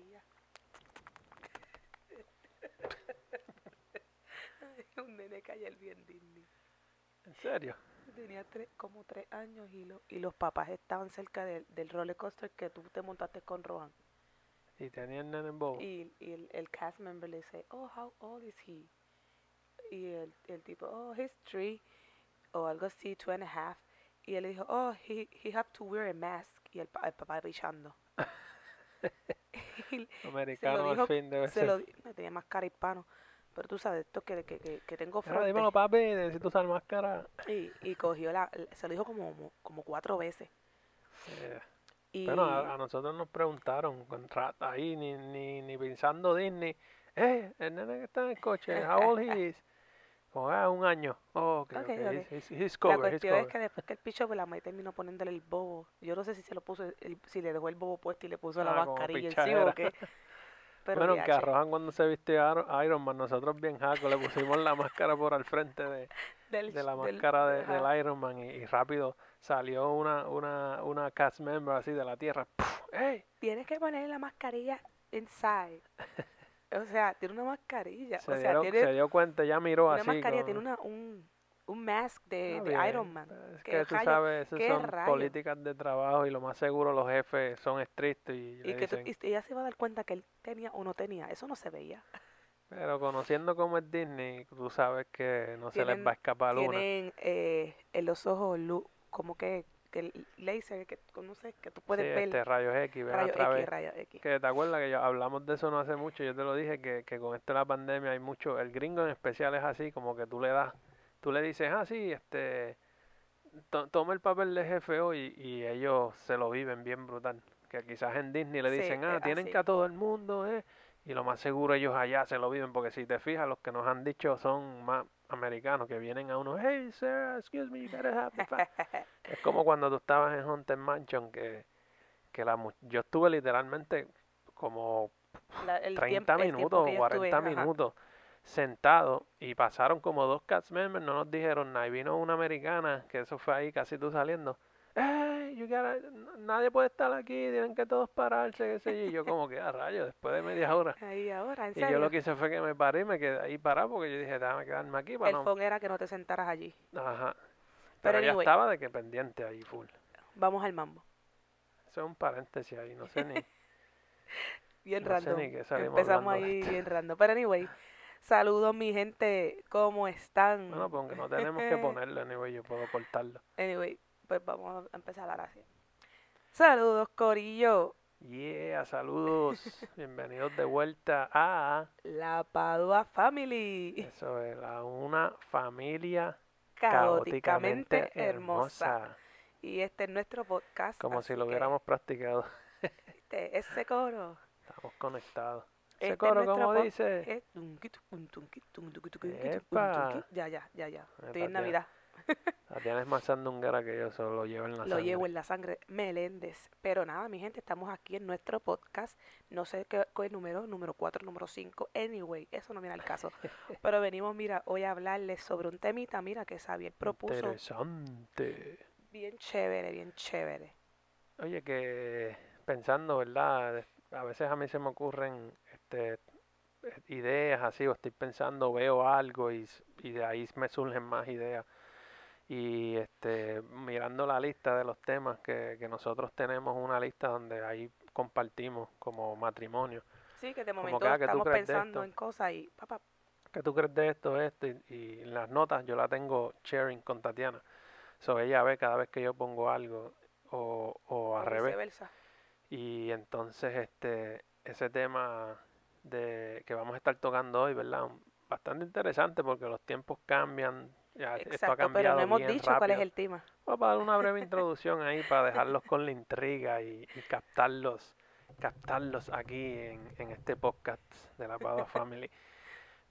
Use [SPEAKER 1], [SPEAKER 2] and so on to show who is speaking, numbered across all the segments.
[SPEAKER 1] un nene que ayer vi en Disney.
[SPEAKER 2] ¿En serio?
[SPEAKER 1] Tenía tres, como tres años y, lo, y los papás estaban cerca del, del roller coaster que tú te montaste con Rohan.
[SPEAKER 2] Y tenía el nene en bobo.
[SPEAKER 1] Y, y el, el cast member le dice, oh, how old is he? Y el, el tipo, oh, he's three, o algo así, two and a half. Y él le dijo, oh, he, he have to wear a mask. Y el, el papá pichando.
[SPEAKER 2] Americano al fin debe
[SPEAKER 1] se
[SPEAKER 2] ser.
[SPEAKER 1] lo no, tenía más cara hispano. Pero tú sabes, esto que, que, que, que tengo fronte.
[SPEAKER 2] dímelo, papi, necesito usar máscara.
[SPEAKER 1] Y, y cogió la, se lo dijo como, como cuatro veces.
[SPEAKER 2] Eh,
[SPEAKER 1] Y
[SPEAKER 2] Bueno, a, a nosotros nos preguntaron con rata ahí, ni, ni, ni pensando Disney. Eh, el nene que está en el coche, how old he is? Como, ah, un año. Oh, ok,
[SPEAKER 1] Ok,
[SPEAKER 2] ok,
[SPEAKER 1] ok.
[SPEAKER 2] He's, he's- he's
[SPEAKER 1] la
[SPEAKER 2] covered, he's
[SPEAKER 1] cuestión es
[SPEAKER 2] covered.
[SPEAKER 1] que después que el picho, pues la madre terminó poniéndole el bobo. Yo no sé si se lo puso, el- si le dejó el bobo puesto y le puso la
[SPEAKER 2] Ah, como
[SPEAKER 1] mascarilla encima o qué. Pero
[SPEAKER 2] bueno, que arrojan cuando se vistió Iron, Man, nosotros bien jaco, le pusimos la máscara por al frente de,
[SPEAKER 1] del-
[SPEAKER 2] de la
[SPEAKER 1] del-
[SPEAKER 2] máscara de,
[SPEAKER 1] ajá.
[SPEAKER 2] del Iron Man y, y rápido salió una, una, una cast member así de la tierra. ¡Puf! ¡Ey!
[SPEAKER 1] Tienes que ponerle la mascarilla inside. o sea, tiene una mascarilla.
[SPEAKER 2] Se,
[SPEAKER 1] o sea,
[SPEAKER 2] dieron-
[SPEAKER 1] tiene
[SPEAKER 2] se dio cuenta, ya miró
[SPEAKER 1] una
[SPEAKER 2] así.
[SPEAKER 1] mascarilla,
[SPEAKER 2] con-
[SPEAKER 1] tiene una, un, un mask de,
[SPEAKER 2] bien,
[SPEAKER 1] Iron Man.
[SPEAKER 2] Es
[SPEAKER 1] ¿Qué
[SPEAKER 2] que tú
[SPEAKER 1] rayo?
[SPEAKER 2] sabes, esas
[SPEAKER 1] ¿Qué
[SPEAKER 2] son
[SPEAKER 1] rayo?
[SPEAKER 2] políticas de trabajo y lo más seguro los jefes son estrictos y,
[SPEAKER 1] Y
[SPEAKER 2] le
[SPEAKER 1] que tú-
[SPEAKER 2] dicen,
[SPEAKER 1] y ella se iba a dar cuenta que él tenía o no tenía. Eso no se veía.
[SPEAKER 2] pero conociendo cómo es Disney, tú sabes que no se les
[SPEAKER 1] Tienen-
[SPEAKER 2] va a escapar una.
[SPEAKER 1] Tienen eh, en los ojos luz, como que, que el laser, que sé, que tú puedes
[SPEAKER 2] Sí,
[SPEAKER 1] ver
[SPEAKER 2] este rayos X, ven
[SPEAKER 1] rayos. X, rayos X.
[SPEAKER 2] Que te acuerdas que yo, hablamos de eso no hace mucho, yo te lo dije, que, que con esto de la pandemia hay mucho, el gringo en especial es así, como que tú le das, tú le dices, ah, sí, este, to- toma el papel de jefe hoy y ellos se lo viven bien brutal. Que quizás en Disney le
[SPEAKER 1] Sí,
[SPEAKER 2] dicen, ah, tienen
[SPEAKER 1] así.
[SPEAKER 2] que a todo el mundo, eh, y lo más seguro ellos allá se lo viven, porque si te fijas, los que nos han dicho son más americanos, que vienen a uno, hey, sir, excuse me, you better have the fa-". Es como cuando tú estabas en Haunted Mansion, que, que la, yo estuve literalmente como
[SPEAKER 1] La- el
[SPEAKER 2] 30
[SPEAKER 1] tiempo- el tiempo
[SPEAKER 2] minutos o
[SPEAKER 1] yo
[SPEAKER 2] 40
[SPEAKER 1] estuve, ajá.
[SPEAKER 2] minutos sentados y pasaron como dos cast members, no nos dijeron nada. Y vino una americana, que eso fue ahí casi tú saliendo. Hey, you gotta- nadie puede estar aquí, tienen que todos pararse, qué sé yo. Y yo como que a rayo, después de media hora.
[SPEAKER 1] Ahí ahora, en
[SPEAKER 2] Y yo lo que hice fue que me paré y me quedé ahí parado porque yo dije, déjame quedarme aquí para
[SPEAKER 1] el
[SPEAKER 2] no...
[SPEAKER 1] era que no te sentaras allí.
[SPEAKER 2] Ajá.
[SPEAKER 1] Pero
[SPEAKER 2] Pero ya estaba de que pendiente ahí full.
[SPEAKER 1] Vamos al mambo.
[SPEAKER 2] Eso es un paréntesis ahí, no sé ni...
[SPEAKER 1] Bien
[SPEAKER 2] No sé ni qué
[SPEAKER 1] Empezamos ahí bien random. Pero anyway, saludos mi gente, ¿cómo están?
[SPEAKER 2] Bueno, pues aunque no tenemos que ponerlo, anyway, yo puedo cortarlo.
[SPEAKER 1] Anyway, pues vamos a empezar ahora sí. Saludos, Corillo.
[SPEAKER 2] Yeah, saludos. Bienvenidos de vuelta a
[SPEAKER 1] La Padua Family.
[SPEAKER 2] eso es la una familia
[SPEAKER 1] Caóticamente
[SPEAKER 2] caóticamente
[SPEAKER 1] hermosa.
[SPEAKER 2] hermosa,
[SPEAKER 1] Y este es nuestro podcast.
[SPEAKER 2] como si
[SPEAKER 1] así
[SPEAKER 2] lo hubiéramos practicado.
[SPEAKER 1] este, ese coro.
[SPEAKER 2] Estamos conectados.
[SPEAKER 1] Este
[SPEAKER 2] Ese
[SPEAKER 1] es
[SPEAKER 2] coro como dice,
[SPEAKER 1] es. Ya, ya, ya, ya. Estoy en Navidad.
[SPEAKER 2] Tatiana es más sandunguera que yo, solo lo llevo en la
[SPEAKER 1] Lo
[SPEAKER 2] sangre.
[SPEAKER 1] llevo en la sangre, Meléndez. Pero nada, mi gente, estamos aquí en nuestro podcast. No sé qué, qué número, número 4, número 5. Anyway, eso no viene al caso. Pero venimos, mira, hoy a hablarles sobre un temita, mira, que Xavier propuso.
[SPEAKER 2] Interesante.
[SPEAKER 1] Bien chévere, bien chévere.
[SPEAKER 2] Oye, que pensando, ¿verdad? A veces a mí se me ocurren este, eh, ideas así, o estoy pensando, veo algo y de ahí me surgen más ideas. Y este, mirando la lista de los temas que, que nosotros tenemos, una lista donde ahí compartimos como matrimonio.
[SPEAKER 1] Sí, que de momento
[SPEAKER 2] que, ah, ¿qué tú
[SPEAKER 1] estamos pensando en cosas y, papá,
[SPEAKER 2] ¿Qué tú crees de esto, esto? Y, y en las notas yo la tengo sharing con Tatiana. So ella ve cada vez que yo pongo algo o, o al
[SPEAKER 1] o
[SPEAKER 2] revés.
[SPEAKER 1] viceversa.
[SPEAKER 2] Y entonces este ese tema de que vamos a estar tocando hoy, ¿verdad? Bastante interesante porque los tiempos cambian. Ya esto ha
[SPEAKER 1] Exacto, pero
[SPEAKER 2] cambiado
[SPEAKER 1] no hemos dicho cuál es
[SPEAKER 2] rápido.
[SPEAKER 1] el tema.
[SPEAKER 2] Voy a dar una breve introducción ahí para dejarlos con la intriga y, y captarlos, captarlos aquí en, en este podcast de la Padua Family.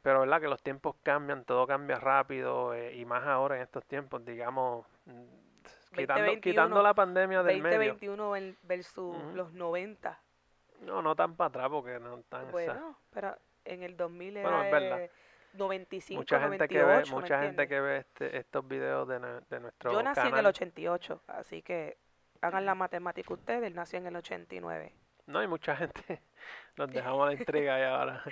[SPEAKER 2] Pero verdad que los tiempos cambian, todo cambia rápido eh, y más ahora en estos tiempos, digamos, mm, quitando,
[SPEAKER 1] 2021,
[SPEAKER 2] quitando la pandemia del medio.
[SPEAKER 1] 2021 vel- versus
[SPEAKER 2] Ujú.
[SPEAKER 1] los 90.
[SPEAKER 2] No, no tan para atrás porque no tan
[SPEAKER 1] Bueno, pero en el 2000 era
[SPEAKER 2] Bueno, es verdad.
[SPEAKER 1] eh, 95,
[SPEAKER 2] mucha gente
[SPEAKER 1] 98,
[SPEAKER 2] que ve,
[SPEAKER 1] ¿me
[SPEAKER 2] mucha gente que ve este, estos videos de, de nuestro
[SPEAKER 1] Yo nací
[SPEAKER 2] canal.
[SPEAKER 1] en el 88, así que hagan la matemática ustedes, él nació en el 89.
[SPEAKER 2] No hay mucha gente, nos dejamos la intriga y ahora.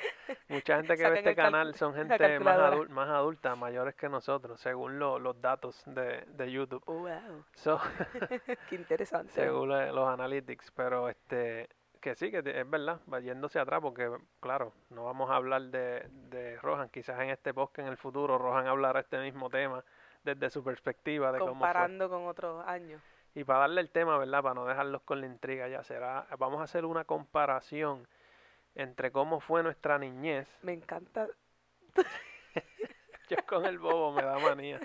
[SPEAKER 2] Mucha gente que ve este canal son gente más,
[SPEAKER 1] calculadora.
[SPEAKER 2] adul- más adulta, mayores que nosotros, según lo- los datos de, de YouTube.
[SPEAKER 1] Wow.
[SPEAKER 2] So,
[SPEAKER 1] Qué interesante.
[SPEAKER 2] según los analytics, pero este que sí, que es verdad, va yéndose atrás, porque claro, no vamos a hablar de, de Rohan, quizás en este podcast en el futuro Rohan hablará este mismo tema desde su perspectiva de cómo fue.
[SPEAKER 1] Comparando con otros años.
[SPEAKER 2] Y para darle el tema, ¿verdad? Para no dejarlos con la intriga ya será, vamos a hacer una comparación entre cómo fue nuestra niñez.
[SPEAKER 1] Me encanta.
[SPEAKER 2] Yo con el bobo me da manía.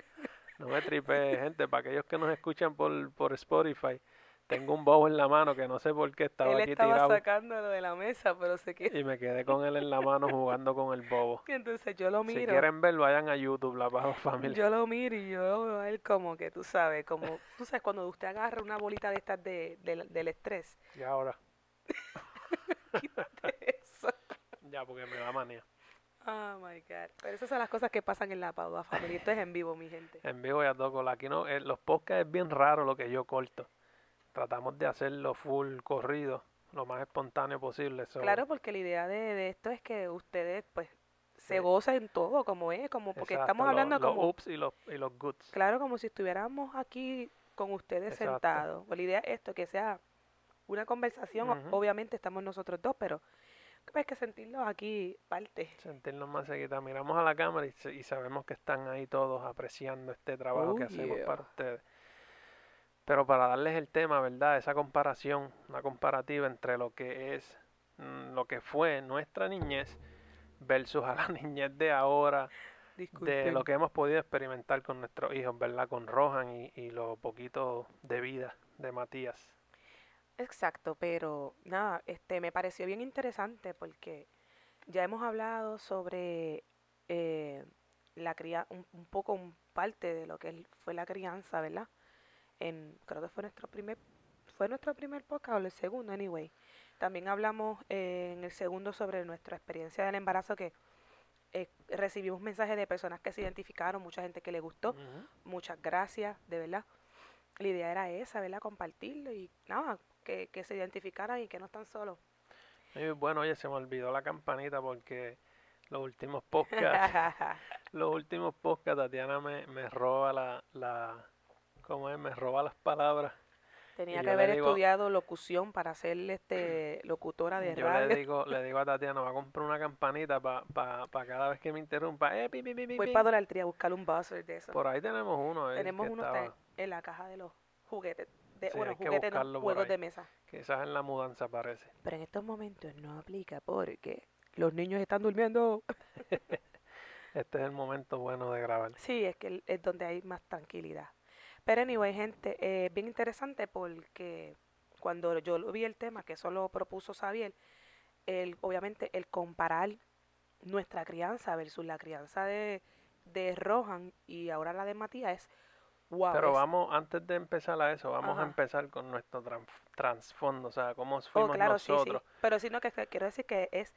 [SPEAKER 2] No me tripe, gente, para aquellos que nos escuchan por, por Spotify, tengo un bobo en la mano que no sé por qué estaba
[SPEAKER 1] Él
[SPEAKER 2] aquí
[SPEAKER 1] estaba
[SPEAKER 2] tirado
[SPEAKER 1] sacándolo de la mesa, pero se quedó.
[SPEAKER 2] y me quedé con él en la mano jugando con el bobo.
[SPEAKER 1] Entonces yo lo
[SPEAKER 2] Si
[SPEAKER 1] miro.
[SPEAKER 2] quieren ver, vayan a YouTube, La Bajo Familia.
[SPEAKER 1] Yo lo miro y yo veo a él como que tú sabes, como tú sabes cuando usted agarra una bolita de estas de, del- del estrés.
[SPEAKER 2] Y ahora,
[SPEAKER 1] Quítate eso.
[SPEAKER 2] ya porque me da manía.
[SPEAKER 1] Oh my God. Pero esas son las cosas que pasan en la Padua Family. Esto es en vivo, mi gente.
[SPEAKER 2] En vivo y a todo. Aquí no, eh, los podcasts es bien raro lo que yo corto. Tratamos de hacerlo full corrido, lo más espontáneo posible. so-
[SPEAKER 1] Claro, porque la idea de, de esto es que ustedes, pues, se
[SPEAKER 2] Sí.
[SPEAKER 1] gocen todo como es, como porque
[SPEAKER 2] Exacto,
[SPEAKER 1] estamos
[SPEAKER 2] lo-
[SPEAKER 1] hablando
[SPEAKER 2] los
[SPEAKER 1] como,
[SPEAKER 2] ups y los, y los goods.
[SPEAKER 1] claro, como si estuviéramos aquí con ustedes
[SPEAKER 2] Exacto.
[SPEAKER 1] sentados. Pues la idea es esto, que sea una conversación. Obviamente estamos nosotros dos, pero hay que sentirlos aquí parte.
[SPEAKER 2] Sentirnos más cerquita. Miramos a la cámara y, y sabemos que están ahí todos apreciando este trabajo
[SPEAKER 1] Oh,
[SPEAKER 2] que hacemos
[SPEAKER 1] yeah.
[SPEAKER 2] para ustedes. Pero para darles el tema, ¿verdad? Esa comparación, una comparativa entre lo que es, mm, lo que fue nuestra niñez versus a la niñez de ahora, de lo que hemos podido experimentar con nuestros hijos, ¿verdad? Con Rohan y, y lo poquito de vida de Matías.
[SPEAKER 1] Exacto, pero nada, este me pareció bien interesante porque ya hemos hablado sobre eh, la cría, un, un poco un parte de lo que fue la crianza, ¿verdad? En, creo que fue nuestro primer, fue nuestro primer podcast o el segundo, anyway. También hablamos eh, en el segundo sobre nuestra experiencia del embarazo que eh, recibimos mensajes de personas que se identificaron, mucha gente que le gustó. Muchas gracias, de verdad. La idea era esa, ¿verdad? Compartirlo y nada, que, que se identificaran y que no están solos.
[SPEAKER 2] Y bueno, oye, se me olvidó la campanita porque los últimos podcasts los últimos podcasts Tatiana me, me roba la, la ¿cómo es? me roba las palabras
[SPEAKER 1] Tenía que
[SPEAKER 2] yo
[SPEAKER 1] haber
[SPEAKER 2] digo-
[SPEAKER 1] estudiado locución para ser este locutora de
[SPEAKER 2] yo
[SPEAKER 1] radio.
[SPEAKER 2] le digo le digo a Tatiana va a comprar una campanita para pa, pa cada vez que me interrumpa eh, pi, pi, pi, pi,
[SPEAKER 1] Voy para Dollar Tree a buscar un buzzer de eso.
[SPEAKER 2] por ahí tenemos uno eh,
[SPEAKER 1] Tenemos uno
[SPEAKER 2] estaba-
[SPEAKER 1] en la caja de los juguetes. De,
[SPEAKER 2] Sí,
[SPEAKER 1] bueno, juguetes no, juegos
[SPEAKER 2] ahí.
[SPEAKER 1] de mesa.
[SPEAKER 2] quizás en la mudanza parece
[SPEAKER 1] Pero en estos momentos no aplica porque los niños están durmiendo.
[SPEAKER 2] este es el momento bueno de grabar
[SPEAKER 1] Sí, es que es donde hay más tranquilidad. Pero anyway, gente, eh, bien interesante porque cuando yo vi el tema, que eso lo propuso Xavier, el, obviamente el comparar nuestra crianza versus la crianza de, de Rohan y ahora la de Matías es wow.
[SPEAKER 2] pero
[SPEAKER 1] es-
[SPEAKER 2] vamos antes de empezar a eso vamos a empezar con nuestro trasfondo o sea cómo
[SPEAKER 1] oh,
[SPEAKER 2] fuimos
[SPEAKER 1] sí, sí.
[SPEAKER 2] nosotros
[SPEAKER 1] Pero sino que, que quiero decir que es,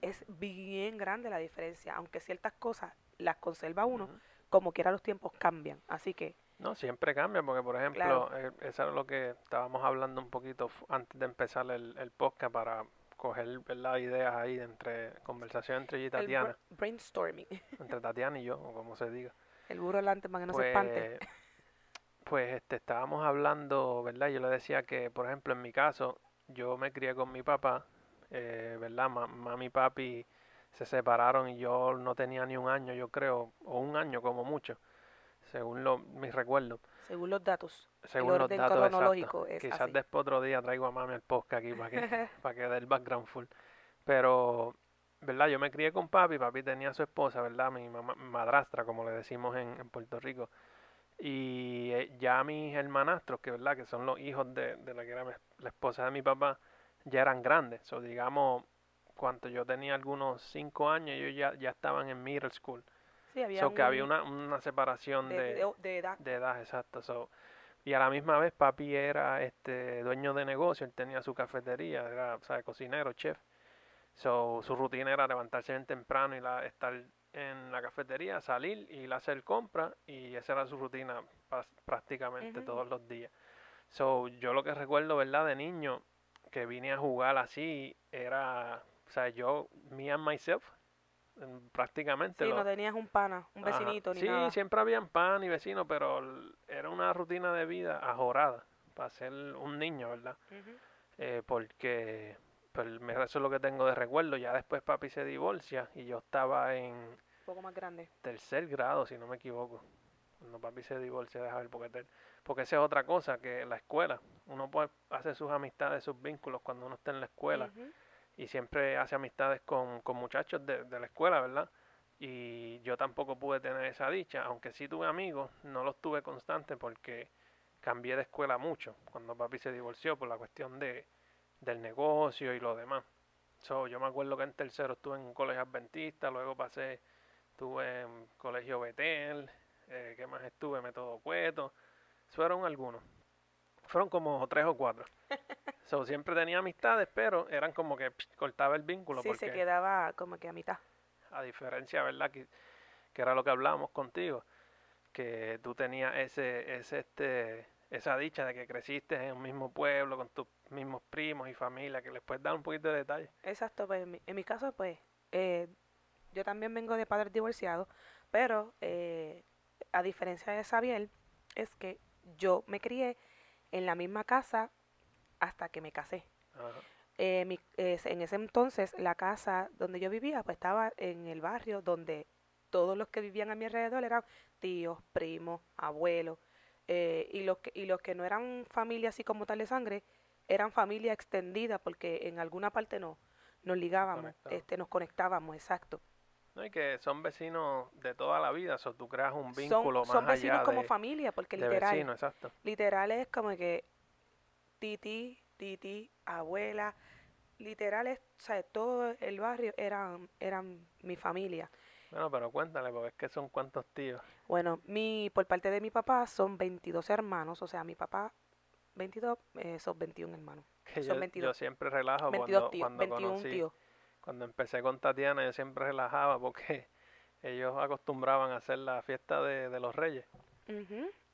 [SPEAKER 1] es bien grande la diferencia, aunque ciertas cosas las conserva uno, como quiera los tiempos cambian. Así que,
[SPEAKER 2] No, siempre cambia, porque por ejemplo,
[SPEAKER 1] Claro.
[SPEAKER 2] eh, eso era lo que estábamos hablando un poquito antes de empezar el, el podcast para coger ¿verdad? ideas ahí de entre conversación entre yo y
[SPEAKER 1] el
[SPEAKER 2] Tatiana,
[SPEAKER 1] brainstorming,
[SPEAKER 2] entre Tatiana y yo, o como se diga.
[SPEAKER 1] el burro delante para que no se espante.
[SPEAKER 2] Pues, pues este, estábamos hablando, ¿verdad? Yo le decía que, por ejemplo, en mi caso, yo me crié con mi papá, eh, ¿verdad? Ma- mami y papi se separaron y yo no tenía ni un año, yo creo, o un año como mucho, según lo, mis recuerdos.
[SPEAKER 1] Según los datos.
[SPEAKER 2] Según los
[SPEAKER 1] orden
[SPEAKER 2] datos exactos.
[SPEAKER 1] cronológico es
[SPEAKER 2] Quizás
[SPEAKER 1] así.
[SPEAKER 2] después otro día traigo a mami al podcast aquí para que, para que dé el background full. Pero, ¿verdad? Yo me crié con papi, papi tenía a su esposa, ¿verdad? Mi mamá, madrastra, como le decimos en, en Puerto Rico. Y eh, ya mis hermanastros, que verdad, que son los hijos de, de la que era mi- la esposa de mi papá, ya eran grandes. O digamos, cuando yo tenía algunos cinco años, ellos ya, ya estaban en middle school.
[SPEAKER 1] Sí, había
[SPEAKER 2] So que había
[SPEAKER 1] un-
[SPEAKER 2] una, una separación
[SPEAKER 1] de,
[SPEAKER 2] de,
[SPEAKER 1] edad.
[SPEAKER 2] de edad, exacto. So, y a la misma vez papi era este dueño de negocio, él tenía su cafetería, era o sea, cocinero, chef. So, su rutina era levantarse bien temprano y la, estar en la cafetería, salir y hacer compra y esa era su rutina prácticamente todos los días. So, yo lo que recuerdo, ¿verdad? De niño, que vine a jugar así era, o sea, yo, me and myself, prácticamente.
[SPEAKER 1] Sí,
[SPEAKER 2] lo-
[SPEAKER 1] no tenías un pana, un
[SPEAKER 2] Ajá.
[SPEAKER 1] vecinito ni
[SPEAKER 2] sí,
[SPEAKER 1] nada.
[SPEAKER 2] siempre habían pan y vecinos, pero era una rutina de vida ajorada para ser un niño, ¿verdad? Eh, porque pues, eso es lo que tengo de recuerdo. Ya después papi se divorcia y yo estaba en
[SPEAKER 1] Un poco más grande.
[SPEAKER 2] tercer grado, si no me equivoco. Cuando papi se divorcia, deja ver, porque, porque esa es otra cosa, que la escuela, uno puede hacer sus amistades, sus vínculos cuando uno está en la escuela. Y siempre hace amistades con, con muchachos de, de la escuela, ¿verdad? Y yo tampoco pude tener esa dicha, aunque sí tuve amigos, no los tuve constantes porque cambié de escuela mucho cuando papi se divorció por la cuestión de, del negocio y lo demás. So, yo me acuerdo que en tercero estuve en un colegio adventista, luego pasé, estuve en colegio Betel, eh, ¿qué más estuve? Método Cueto, fueron algunos. Fueron como tres o cuatro. So, siempre tenía amistades, pero eran como que psh, cortaba el vínculo.
[SPEAKER 1] Sí,
[SPEAKER 2] porque
[SPEAKER 1] se quedaba como que a mitad.
[SPEAKER 2] a diferencia, ¿verdad? Que, que era lo que hablábamos contigo, que tú tenías ese, ese, este, esa dicha de que creciste en un mismo pueblo con tus mismos primos y familia, que les puedes dar un poquito de detalle.
[SPEAKER 1] Exacto, pues en mi, en mi caso, pues, eh, yo también vengo de padres divorciados, pero eh, a diferencia de Xavier, es que yo me crié en la misma casa hasta que me casé.
[SPEAKER 2] Ajá.
[SPEAKER 1] Eh, mi- es- en ese entonces, la casa donde yo vivía, pues estaba en el barrio donde todos los que vivían a mi alrededor eran tíos, primos, abuelos, eh, y, los que, y los que no eran familia así como tal de sangre, eran familia extendida porque en alguna parte no, nos ligábamos, este, nos conectábamos, exacto.
[SPEAKER 2] No, y que son vecinos de toda la vida, o tú creas un
[SPEAKER 1] Son,
[SPEAKER 2] vínculo
[SPEAKER 1] son
[SPEAKER 2] más
[SPEAKER 1] vecinos
[SPEAKER 2] allá
[SPEAKER 1] como
[SPEAKER 2] de,
[SPEAKER 1] familia, porque
[SPEAKER 2] de
[SPEAKER 1] literal,
[SPEAKER 2] vecinos, exacto.
[SPEAKER 1] literal es como que titi, titi, abuela, literal es, o sea, todo el barrio eran, eran mi familia.
[SPEAKER 2] Bueno, pero cuéntale, porque es que son cuantos tíos.
[SPEAKER 1] Bueno, mi, por parte de mi papá son 22 hermanos, o sea, mi papá 22, eh, son 21 hermanos.
[SPEAKER 2] Que
[SPEAKER 1] Son
[SPEAKER 2] yo,
[SPEAKER 1] 22.
[SPEAKER 2] yo siempre relajo
[SPEAKER 1] 22
[SPEAKER 2] cuando,
[SPEAKER 1] tíos,
[SPEAKER 2] cuando
[SPEAKER 1] 21
[SPEAKER 2] conocí,
[SPEAKER 1] tíos.
[SPEAKER 2] Cuando empecé con Tatiana, yo siempre relajaba porque ellos acostumbraban a hacer la fiesta de, de los reyes.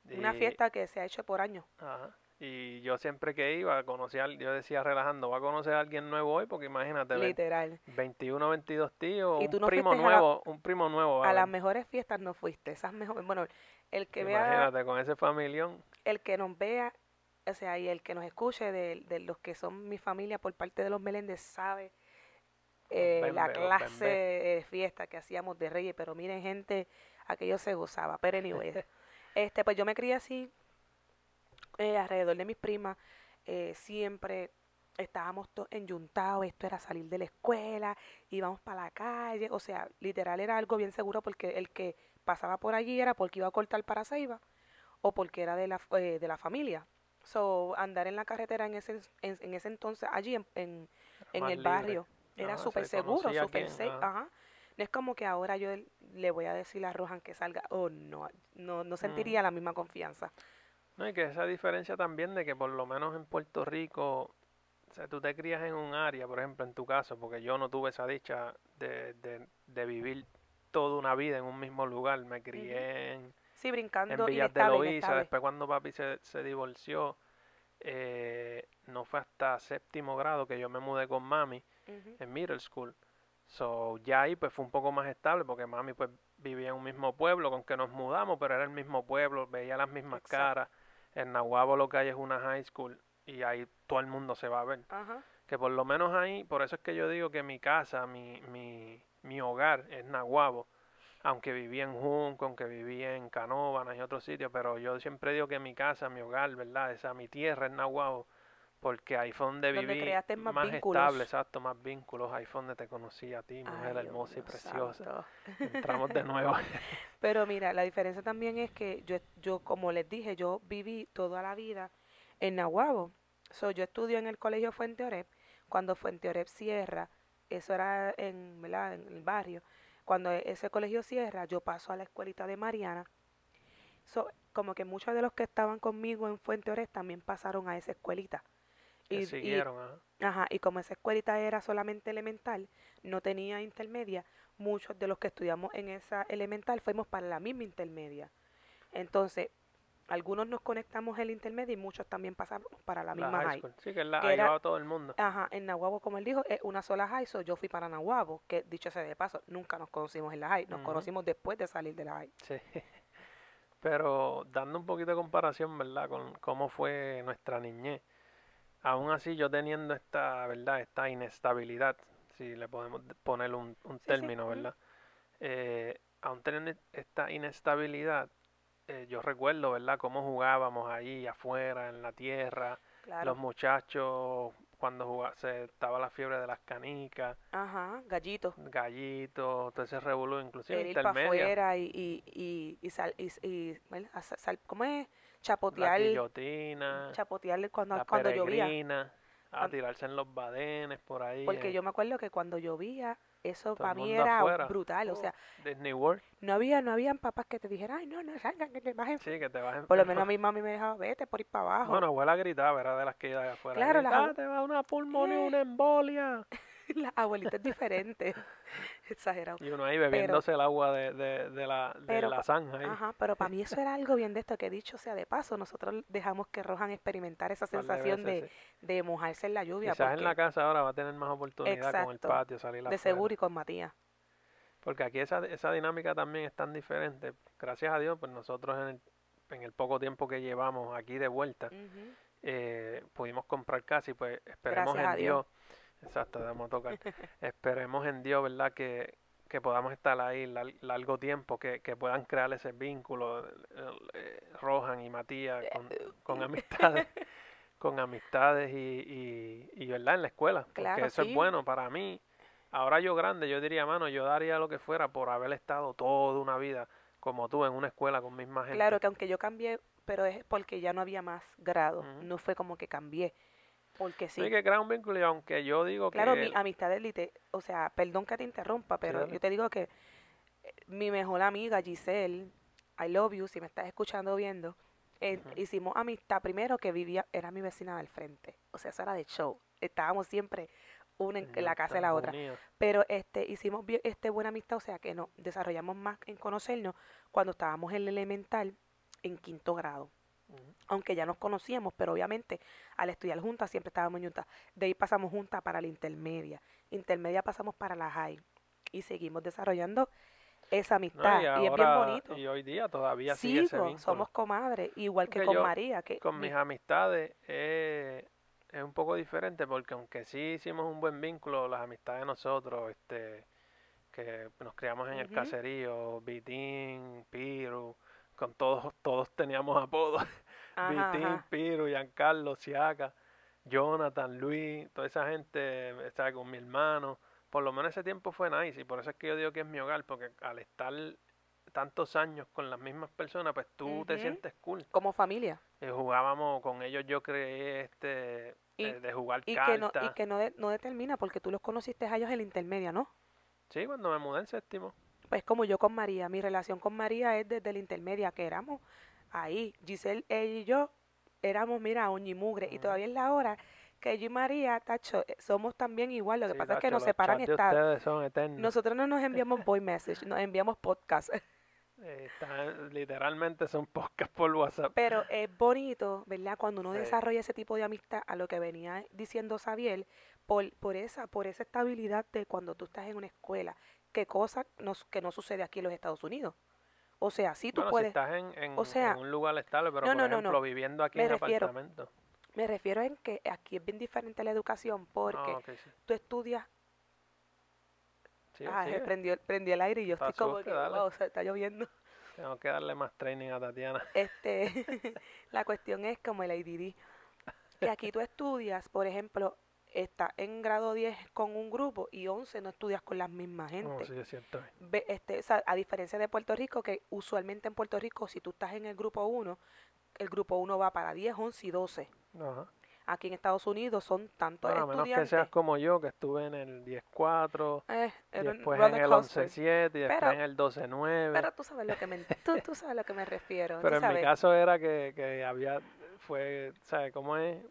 [SPEAKER 1] Una
[SPEAKER 2] Y-
[SPEAKER 1] fiesta que se ha hecho por años.
[SPEAKER 2] Ajá. Y yo siempre que iba, conocía, al- yo decía relajando, va a conocer a alguien nuevo hoy, porque imagínate,
[SPEAKER 1] Literal.
[SPEAKER 2] 21, 22 tíos,
[SPEAKER 1] Y
[SPEAKER 2] un
[SPEAKER 1] tú no
[SPEAKER 2] primo
[SPEAKER 1] a la-
[SPEAKER 2] nuevo, un primo nuevo. a
[SPEAKER 1] A las mejores fiestas no fuiste, esas mejores, bueno, el que vea,
[SPEAKER 2] Imagínate, con ese familión.
[SPEAKER 1] el que nos vea, o sea, y el que nos escuche de, de los que son mi familia por parte de los Meléndez sabe eh, la clase de fiesta que hacíamos de Reyes, pero miren gente, aquello se gozaba, pero anyway, este, pues yo me crié así, eh, alrededor de mis primas, eh, siempre estábamos todos enyuntados, esto era salir de la escuela, íbamos para la calle, o sea, literal era algo bien seguro porque el que pasaba por allí era porque iba a cortar para Ceiba o porque era de la, eh, de la familia. So, andar en la carretera en ese, en, en ese entonces, allí en, en, el
[SPEAKER 2] libre.
[SPEAKER 1] barrio, era
[SPEAKER 2] se
[SPEAKER 1] súper seguro, súper safe,
[SPEAKER 2] ajá.
[SPEAKER 1] ajá. No es como que ahora yo le voy a decir a Rohan que salga, oh no, no,
[SPEAKER 2] Mm.
[SPEAKER 1] no sentiría la misma confianza.
[SPEAKER 2] No, y que esa diferencia también de que por lo menos en Puerto Rico, o sea, tú te crías en un área, por ejemplo, en tu caso, porque yo no tuve esa dicha de, de, de vivir toda una vida en un mismo lugar. Me crié en,
[SPEAKER 1] Sí,
[SPEAKER 2] en
[SPEAKER 1] brincando
[SPEAKER 2] Villas de Loíza, después cuando papi se, se divorció, eh, no fue hasta séptimo grado que yo me mudé con mami en middle school. So, ya ahí pues fue un poco más estable porque mami pues vivía en un mismo pueblo, con que nos mudamos, pero era el mismo pueblo, veía las mismas
[SPEAKER 1] Exacto.
[SPEAKER 2] caras. En Nahuabo lo que hay es una high school y ahí todo el mundo se va a ver. Que por lo menos ahí, por eso es que yo digo que mi casa, mi, mi, mi hogar es Nahuabo. Aunque viví en Junco, aunque viví en Canóvanas y otros sitios, pero yo siempre digo que mi casa, mi hogar, ¿verdad? Esa mi tierra es Nahuabo, porque ahí fue donde
[SPEAKER 1] Donde
[SPEAKER 2] viví
[SPEAKER 1] creaste más vínculos.
[SPEAKER 2] estable, exacto, más vínculos. Ahí fue donde te conocí a ti, mujer
[SPEAKER 1] Ay, Dios
[SPEAKER 2] hermosa y preciosa.
[SPEAKER 1] santo.
[SPEAKER 2] Entramos de nuevo.
[SPEAKER 1] Pero mira, la diferencia también es que yo, yo, como les dije, yo viví toda la vida en Nahuabo. So, yo estudio en el colegio Fuente Oreb. Cuando Fuente Oreb cierra, eso era en, ¿verdad? en el barrio. Cuando e- ese colegio cierra, yo paso a la escuelita de Mariana. So, como que muchos de los que estaban conmigo en Fuente Oreb también pasaron a esa escuelita.
[SPEAKER 2] Que
[SPEAKER 1] Y- y-
[SPEAKER 2] siguieron, ajá.
[SPEAKER 1] Ajá, y como esa escuelita era solamente elemental, no tenía intermedia, muchos de los que estudiamos en esa elemental fuimos para la misma intermedia. Entonces, algunos nos conectamos el intermedio y muchos también pasamos para la
[SPEAKER 2] La
[SPEAKER 1] misma
[SPEAKER 2] high. Sí, que es la,
[SPEAKER 1] que era-
[SPEAKER 2] todo el mundo.
[SPEAKER 1] Ajá, en Nahuabo, como él dijo, es una sola high, so yo fui para Nahuabo, que dicho sea de paso, nunca nos conocimos en la high, nos conocimos después de salir de la high.
[SPEAKER 2] Sí. Pero dando un poquito de comparación, ¿verdad? Con cómo fue nuestra niñez. Aún así, yo teniendo esta, ¿verdad? Esta inestabilidad, si le podemos poner un, un
[SPEAKER 1] sí,
[SPEAKER 2] término. ¿verdad? Eh, aún teniendo esta inestabilidad, eh, yo recuerdo, ¿verdad? Cómo jugábamos ahí afuera, en la tierra.
[SPEAKER 1] Claro.
[SPEAKER 2] Los muchachos, cuando jugaba, se estaba la fiebre de las canicas,
[SPEAKER 1] Ajá, gallito.
[SPEAKER 2] gallitos, todo ese revolú, inclusive
[SPEAKER 1] El ir para afuera y, y, y, y, sal, y, y- sa- sal- ¿cómo es?
[SPEAKER 2] La
[SPEAKER 1] Chapotear,
[SPEAKER 2] guillotina,
[SPEAKER 1] chapotear cuando,
[SPEAKER 2] la
[SPEAKER 1] cuando llovía.
[SPEAKER 2] a tirarse en los badenes por ahí.
[SPEAKER 1] Porque
[SPEAKER 2] en
[SPEAKER 1] yo me acuerdo que cuando llovía, eso para mí era
[SPEAKER 2] afuera.
[SPEAKER 1] brutal. O
[SPEAKER 2] Oh,
[SPEAKER 1] sea,
[SPEAKER 2] Disney World,
[SPEAKER 1] no había, no habían papás que te dijeran, ay, no, no salgan, que te bajen.
[SPEAKER 2] sí, que te a
[SPEAKER 1] Por lo menos a mi mami me dejaba, vete por ir para abajo.
[SPEAKER 2] Bueno, abuela gritaba, era de las que iba afuera.
[SPEAKER 1] Claro, las
[SPEAKER 2] "Grita,
[SPEAKER 1] abue-
[SPEAKER 2] te va una pulmonía,
[SPEAKER 1] Eh.
[SPEAKER 2] una embolia.
[SPEAKER 1] La abuelita es diferente. Exagerado.
[SPEAKER 2] Y uno ahí bebiéndose el agua de, de, de la, de
[SPEAKER 1] pero
[SPEAKER 2] la zanja ahí.
[SPEAKER 1] Ajá, pero para mí eso era algo bien de esto, que dicho sea de paso, nosotros dejamos que Rojan experimentar esa
[SPEAKER 2] de
[SPEAKER 1] sensación de,
[SPEAKER 2] veces, sí.
[SPEAKER 1] de mojarse en la lluvia.
[SPEAKER 2] Quizás en
[SPEAKER 1] porque
[SPEAKER 2] la casa ahora va a tener más oportunidad con el patio, salir
[SPEAKER 1] de
[SPEAKER 2] afuera.
[SPEAKER 1] seguro y con Matías.
[SPEAKER 2] Porque aquí esa, esa dinámica también es tan diferente. Gracias a Dios, pues nosotros en el, en el poco tiempo que llevamos aquí de vuelta, eh, pudimos comprar casa y pues esperemos
[SPEAKER 1] Gracias
[SPEAKER 2] en
[SPEAKER 1] Dios.
[SPEAKER 2] Dios. Exacto, a tocar. esperemos en Dios, ¿verdad? Que, que podamos estar ahí lar- largo tiempo, que, que puedan crear ese vínculo, eh, eh, Rohan y Matías, con, con amistades. con amistades y, y, y, ¿verdad? En la escuela. Porque
[SPEAKER 1] Claro,
[SPEAKER 2] eso
[SPEAKER 1] sí.
[SPEAKER 2] es bueno para mí. Ahora yo grande, yo diría, mano, yo daría lo que fuera por haber estado toda una vida como tú en una escuela con misma gente.
[SPEAKER 1] Claro que aunque yo cambié, pero es porque ya no había más grado, no fue como que cambié, porque sí.
[SPEAKER 2] Hay que crear un vínculo y aunque yo digo
[SPEAKER 1] Claro,
[SPEAKER 2] que...
[SPEAKER 1] mi amistad de élite, o sea, perdón que te interrumpa, pero yo te digo que eh, mi mejor amiga Giselle, I love you, si me estás escuchando o viendo, eh, hicimos amistad primero que vivía, era mi vecina del frente, o sea, eso era de show, estábamos siempre una en, en la casa de la otra, pero este hicimos este buena amistad, o sea, que no desarrollamos más en conocernos cuando estábamos en el elemental en quinto grado. Aunque ya nos conocíamos, pero obviamente al estudiar juntas siempre estábamos juntas. De ahí pasamos juntas para la intermedia. Intermedia pasamos para la high. Y seguimos desarrollando esa
[SPEAKER 2] No,
[SPEAKER 1] amistad.
[SPEAKER 2] y,
[SPEAKER 1] y, es bien bonito.
[SPEAKER 2] y hoy día todavía sigue ese
[SPEAKER 1] Sigo,
[SPEAKER 2] vínculo.
[SPEAKER 1] somos comadres, igual que con
[SPEAKER 2] yo,
[SPEAKER 1] María. Que
[SPEAKER 2] Con
[SPEAKER 1] mi-
[SPEAKER 2] mis amistades eh, es un poco diferente porque aunque sí hicimos un buen vínculo, las amistades de nosotros, este, que nos criamos en el caserío, Vitín, Piru, con todos, todos teníamos apodos.
[SPEAKER 1] Ajá,
[SPEAKER 2] Vitín,
[SPEAKER 1] ajá.
[SPEAKER 2] Piru, Giancarlo, Siaca, Jonathan, Luis, toda esa gente, está con mi hermano. Por lo menos ese tiempo fue nice y por eso es que yo digo que es mi hogar, porque al estar tantos años con las mismas personas, pues tú te sientes cool.
[SPEAKER 1] como familia.
[SPEAKER 2] Eh, jugábamos con ellos, yo creé este
[SPEAKER 1] Y-
[SPEAKER 2] eh, de jugar
[SPEAKER 1] Y que, no,
[SPEAKER 2] cartas.
[SPEAKER 1] y que no, de- no determina, porque tú los conociste a ellos en la intermedia, ¿no?
[SPEAKER 2] Sí, cuando me mudé en séptimo.
[SPEAKER 1] Pues como yo con María, mi relación con María es desde la intermedia, que éramos ahí, Giselle, ella y yo, éramos, mira, uña y mugre, y todavía es la hora que yo y María, tacho, eh, somos también igual, lo que
[SPEAKER 2] Sí,
[SPEAKER 1] pasa es que nos separan estados. Nosotros no nos enviamos voice message, nos enviamos podcast,
[SPEAKER 2] Eh, están- literalmente son podcasts por WhatsApp.
[SPEAKER 1] pero es bonito, ¿verdad? Cuando uno
[SPEAKER 2] Sí.
[SPEAKER 1] desarrolla ese tipo de amistad, a lo que venía diciendo Xavier, por, por esa, por esa estabilidad de cuando tú estás en una escuela, que cosa nos, que no sucede aquí en los Estados Unidos. O sea, sí tú
[SPEAKER 2] Bueno, si
[SPEAKER 1] puedes,
[SPEAKER 2] estás en, en-
[SPEAKER 1] o sea,
[SPEAKER 2] en un lugar estable, pero
[SPEAKER 1] no,
[SPEAKER 2] por
[SPEAKER 1] no,
[SPEAKER 2] ejemplo,
[SPEAKER 1] no.
[SPEAKER 2] viviendo aquí
[SPEAKER 1] Me
[SPEAKER 2] en
[SPEAKER 1] refiero-
[SPEAKER 2] apartamento.
[SPEAKER 1] Me refiero en que aquí es bien diferente la educación porque
[SPEAKER 2] Ah, sí.
[SPEAKER 1] tú estudias,
[SPEAKER 2] Sí,
[SPEAKER 1] ah,
[SPEAKER 2] sigue.
[SPEAKER 1] prendió, prendió el aire y yo estoy como que, wow, se está lloviendo.
[SPEAKER 2] Tengo que darle más training a Tatiana.
[SPEAKER 1] Este, la cuestión es como el ADD, que aquí tú estudias, por ejemplo, estás en grado 10 con un grupo y 11 no estudias con la misma gente.
[SPEAKER 2] No, sí, es cierto.
[SPEAKER 1] Ve- este, o sea, a diferencia de Puerto Rico, que usualmente en Puerto Rico, si tú estás en el grupo 1, el grupo 1 va para 10, 11 y 12.
[SPEAKER 2] Ajá.
[SPEAKER 1] Aquí en Estados Unidos son tantos
[SPEAKER 2] Bueno, a menos que
[SPEAKER 1] estudiantes.
[SPEAKER 2] seas como yo, que estuve en el 10-4,
[SPEAKER 1] eh,
[SPEAKER 2] después en el
[SPEAKER 1] coaster.
[SPEAKER 2] 11-7 y después en el 12-9.
[SPEAKER 1] Pero tú sabes lo que me, tú, tú sabes lo que me refiero.
[SPEAKER 2] Pero en mi
[SPEAKER 1] sabes.
[SPEAKER 2] caso era que, que había, fue, ¿sabes cómo es?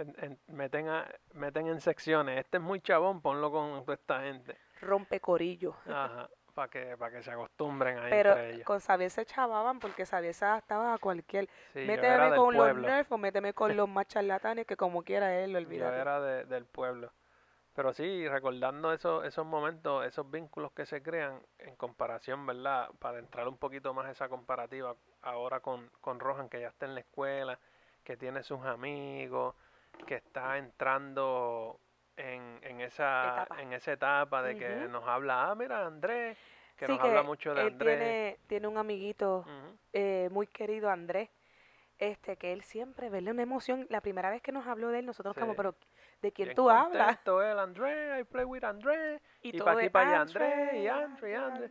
[SPEAKER 2] En- en- meten, a- meten en secciones. Este es muy chabón, ponlo con toda esta gente.
[SPEAKER 1] Rompe corillo.
[SPEAKER 2] Ajá. para que, para que se acostumbren ahí
[SPEAKER 1] Pero
[SPEAKER 2] entre ellos.
[SPEAKER 1] con Xavier se chavaban porque Xavier se adaptaba a cualquier.
[SPEAKER 2] Sí, yo
[SPEAKER 1] méteme con los nerfs o méteme con los más charlatanes que como quiera él,
[SPEAKER 2] Yo
[SPEAKER 1] olvídate.
[SPEAKER 2] era de- del pueblo. Pero sí, recordando esos, esos momentos, esos vínculos que se crean en comparación, ¿verdad? Para entrar un poquito más esa comparativa ahora con, con Rohan, que ya está en la escuela, que tiene sus amigos, que está entrando en, en esa,
[SPEAKER 1] Etapa.
[SPEAKER 2] en esa etapa de que nos habla, ah, mira, Andrés, que
[SPEAKER 1] Sí,
[SPEAKER 2] nos habla mucho de
[SPEAKER 1] él
[SPEAKER 2] Andrés.
[SPEAKER 1] tiene, tiene un amiguito eh, muy querido, Andrés, este, que él siempre, verle una emoción. La primera vez que nos habló de él, nosotros como,
[SPEAKER 2] Sí.
[SPEAKER 1] pero ¿de quién
[SPEAKER 2] Bien
[SPEAKER 1] tú hablas?
[SPEAKER 2] él, Andrés, I play with Andrés. Y,
[SPEAKER 1] todo
[SPEAKER 2] para aquí para allá, Andrés, y
[SPEAKER 1] Andrés,
[SPEAKER 2] y Andrés.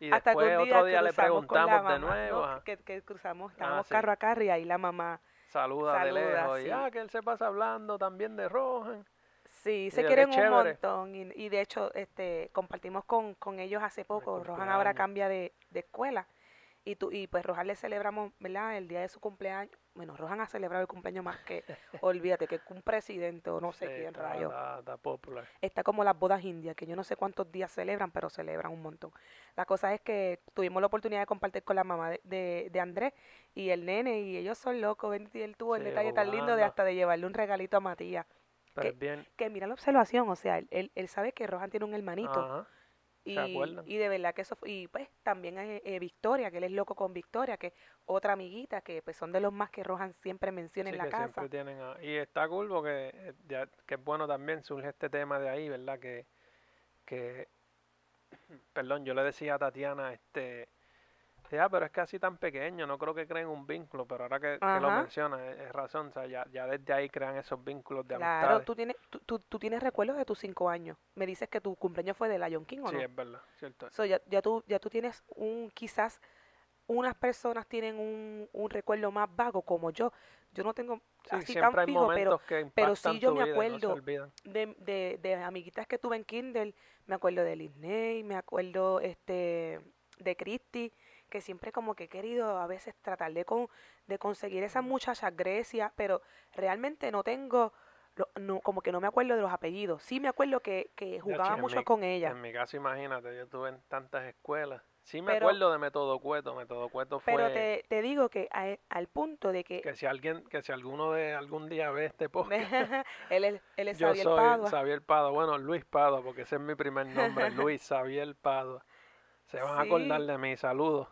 [SPEAKER 2] Y
[SPEAKER 1] Hasta que
[SPEAKER 2] después
[SPEAKER 1] día
[SPEAKER 2] otro día le preguntamos de
[SPEAKER 1] mamá,
[SPEAKER 2] nuevo.
[SPEAKER 1] ¿no?
[SPEAKER 2] ajá,
[SPEAKER 1] Que, que cruzamos, estábamos
[SPEAKER 2] sí.
[SPEAKER 1] carro a carro y ahí la mamá.
[SPEAKER 2] Saluda, de
[SPEAKER 1] saluda,
[SPEAKER 2] lejos. Y ah, que él se pasa hablando también de Rohan.
[SPEAKER 1] Sí, se
[SPEAKER 2] de
[SPEAKER 1] quieren un montón y, y de hecho este compartimos con, con ellos hace poco. Rohan ahora cambia de, de escuela y tú y pues Rohan le celebramos, ¿verdad? El día de su cumpleaños. Bueno, Rohan ha celebrado el cumpleaños más que, olvídate, que un presidente o no sé
[SPEAKER 2] Sí,
[SPEAKER 1] quién
[SPEAKER 2] está-
[SPEAKER 1] rayo.
[SPEAKER 2] Está, está popular.
[SPEAKER 1] Está como las bodas indias, que yo no sé cuántos días celebran, pero celebran un montón. La cosa es que tuvimos la oportunidad de compartir con la mamá de, de, de Andrés y el nene, y ellos son locos, ven, y él tuvo el detalle tan lindo de hasta de llevarle un regalito a Matías.
[SPEAKER 2] Pero
[SPEAKER 1] que-
[SPEAKER 2] bien.
[SPEAKER 1] Que mira la observación, o sea, él, él, él sabe que Rohan tiene un hermanito.
[SPEAKER 2] Ajá,
[SPEAKER 1] Y, de verdad que eso fue- y pues también eh, Victoria, que él es loco con Victoria, que otra amiguita, que pues son de los más que Rohan siempre menciona
[SPEAKER 2] sí,
[SPEAKER 1] en la
[SPEAKER 2] que
[SPEAKER 1] casa.
[SPEAKER 2] siempre tienen a- Y está cool porque eh, ya, que es bueno también, surge este tema de ahí, ¿verdad? Que, que perdón, yo le decía a Tatiana, este, ya, pero es que así tan pequeño, no creo que creen un vínculo, pero ahora que, que lo
[SPEAKER 1] Ajá.
[SPEAKER 2] menciona, es, razón, o sea, ya, ya desde ahí crean esos vínculos de
[SPEAKER 1] Claro,
[SPEAKER 2] amistades.
[SPEAKER 1] tú tienes, tú, tú, tú tienes recuerdos de tus cinco años. Me dices que tu cumpleaños fue de Lion King, ¿o
[SPEAKER 2] Sí,
[SPEAKER 1] no?
[SPEAKER 2] es verdad, cierto.
[SPEAKER 1] So, ya, ya, tú, ya tú tienes un, quizás unas personas tienen un, un recuerdo más vago como yo. Yo no tengo
[SPEAKER 2] Sí,
[SPEAKER 1] así tan fijo, pero pero sí yo me
[SPEAKER 2] vida no
[SPEAKER 1] acuerdo de, de, de amiguitas que tuve en Kindle, me acuerdo de Lisney, me acuerdo este de Christy, que siempre como que he querido a veces tratar de, con, de conseguir esa
[SPEAKER 2] Ujú.
[SPEAKER 1] muchacha Grecia, pero realmente no tengo, lo- no, como que no me acuerdo de los apellidos. Sí me acuerdo que, que jugaba mucho
[SPEAKER 2] mi-
[SPEAKER 1] con ella,
[SPEAKER 2] En mi caso, imagínate, yo estuve en tantas escuelas. Sí me
[SPEAKER 1] Pero-
[SPEAKER 2] acuerdo de Método Cueto. Método Cueto fue
[SPEAKER 1] pero te, te digo que a- al punto de que
[SPEAKER 2] que si alguien, que si alguno de algún día ve este podcast,
[SPEAKER 1] él es, él es
[SPEAKER 2] yo
[SPEAKER 1] Xavier
[SPEAKER 2] soy
[SPEAKER 1] Padua.
[SPEAKER 2] Xavier Padua. Bueno, Luis Padua, porque ese es mi primer nombre, Luis Xavier Padua. Se van a acordar de mí, saludos.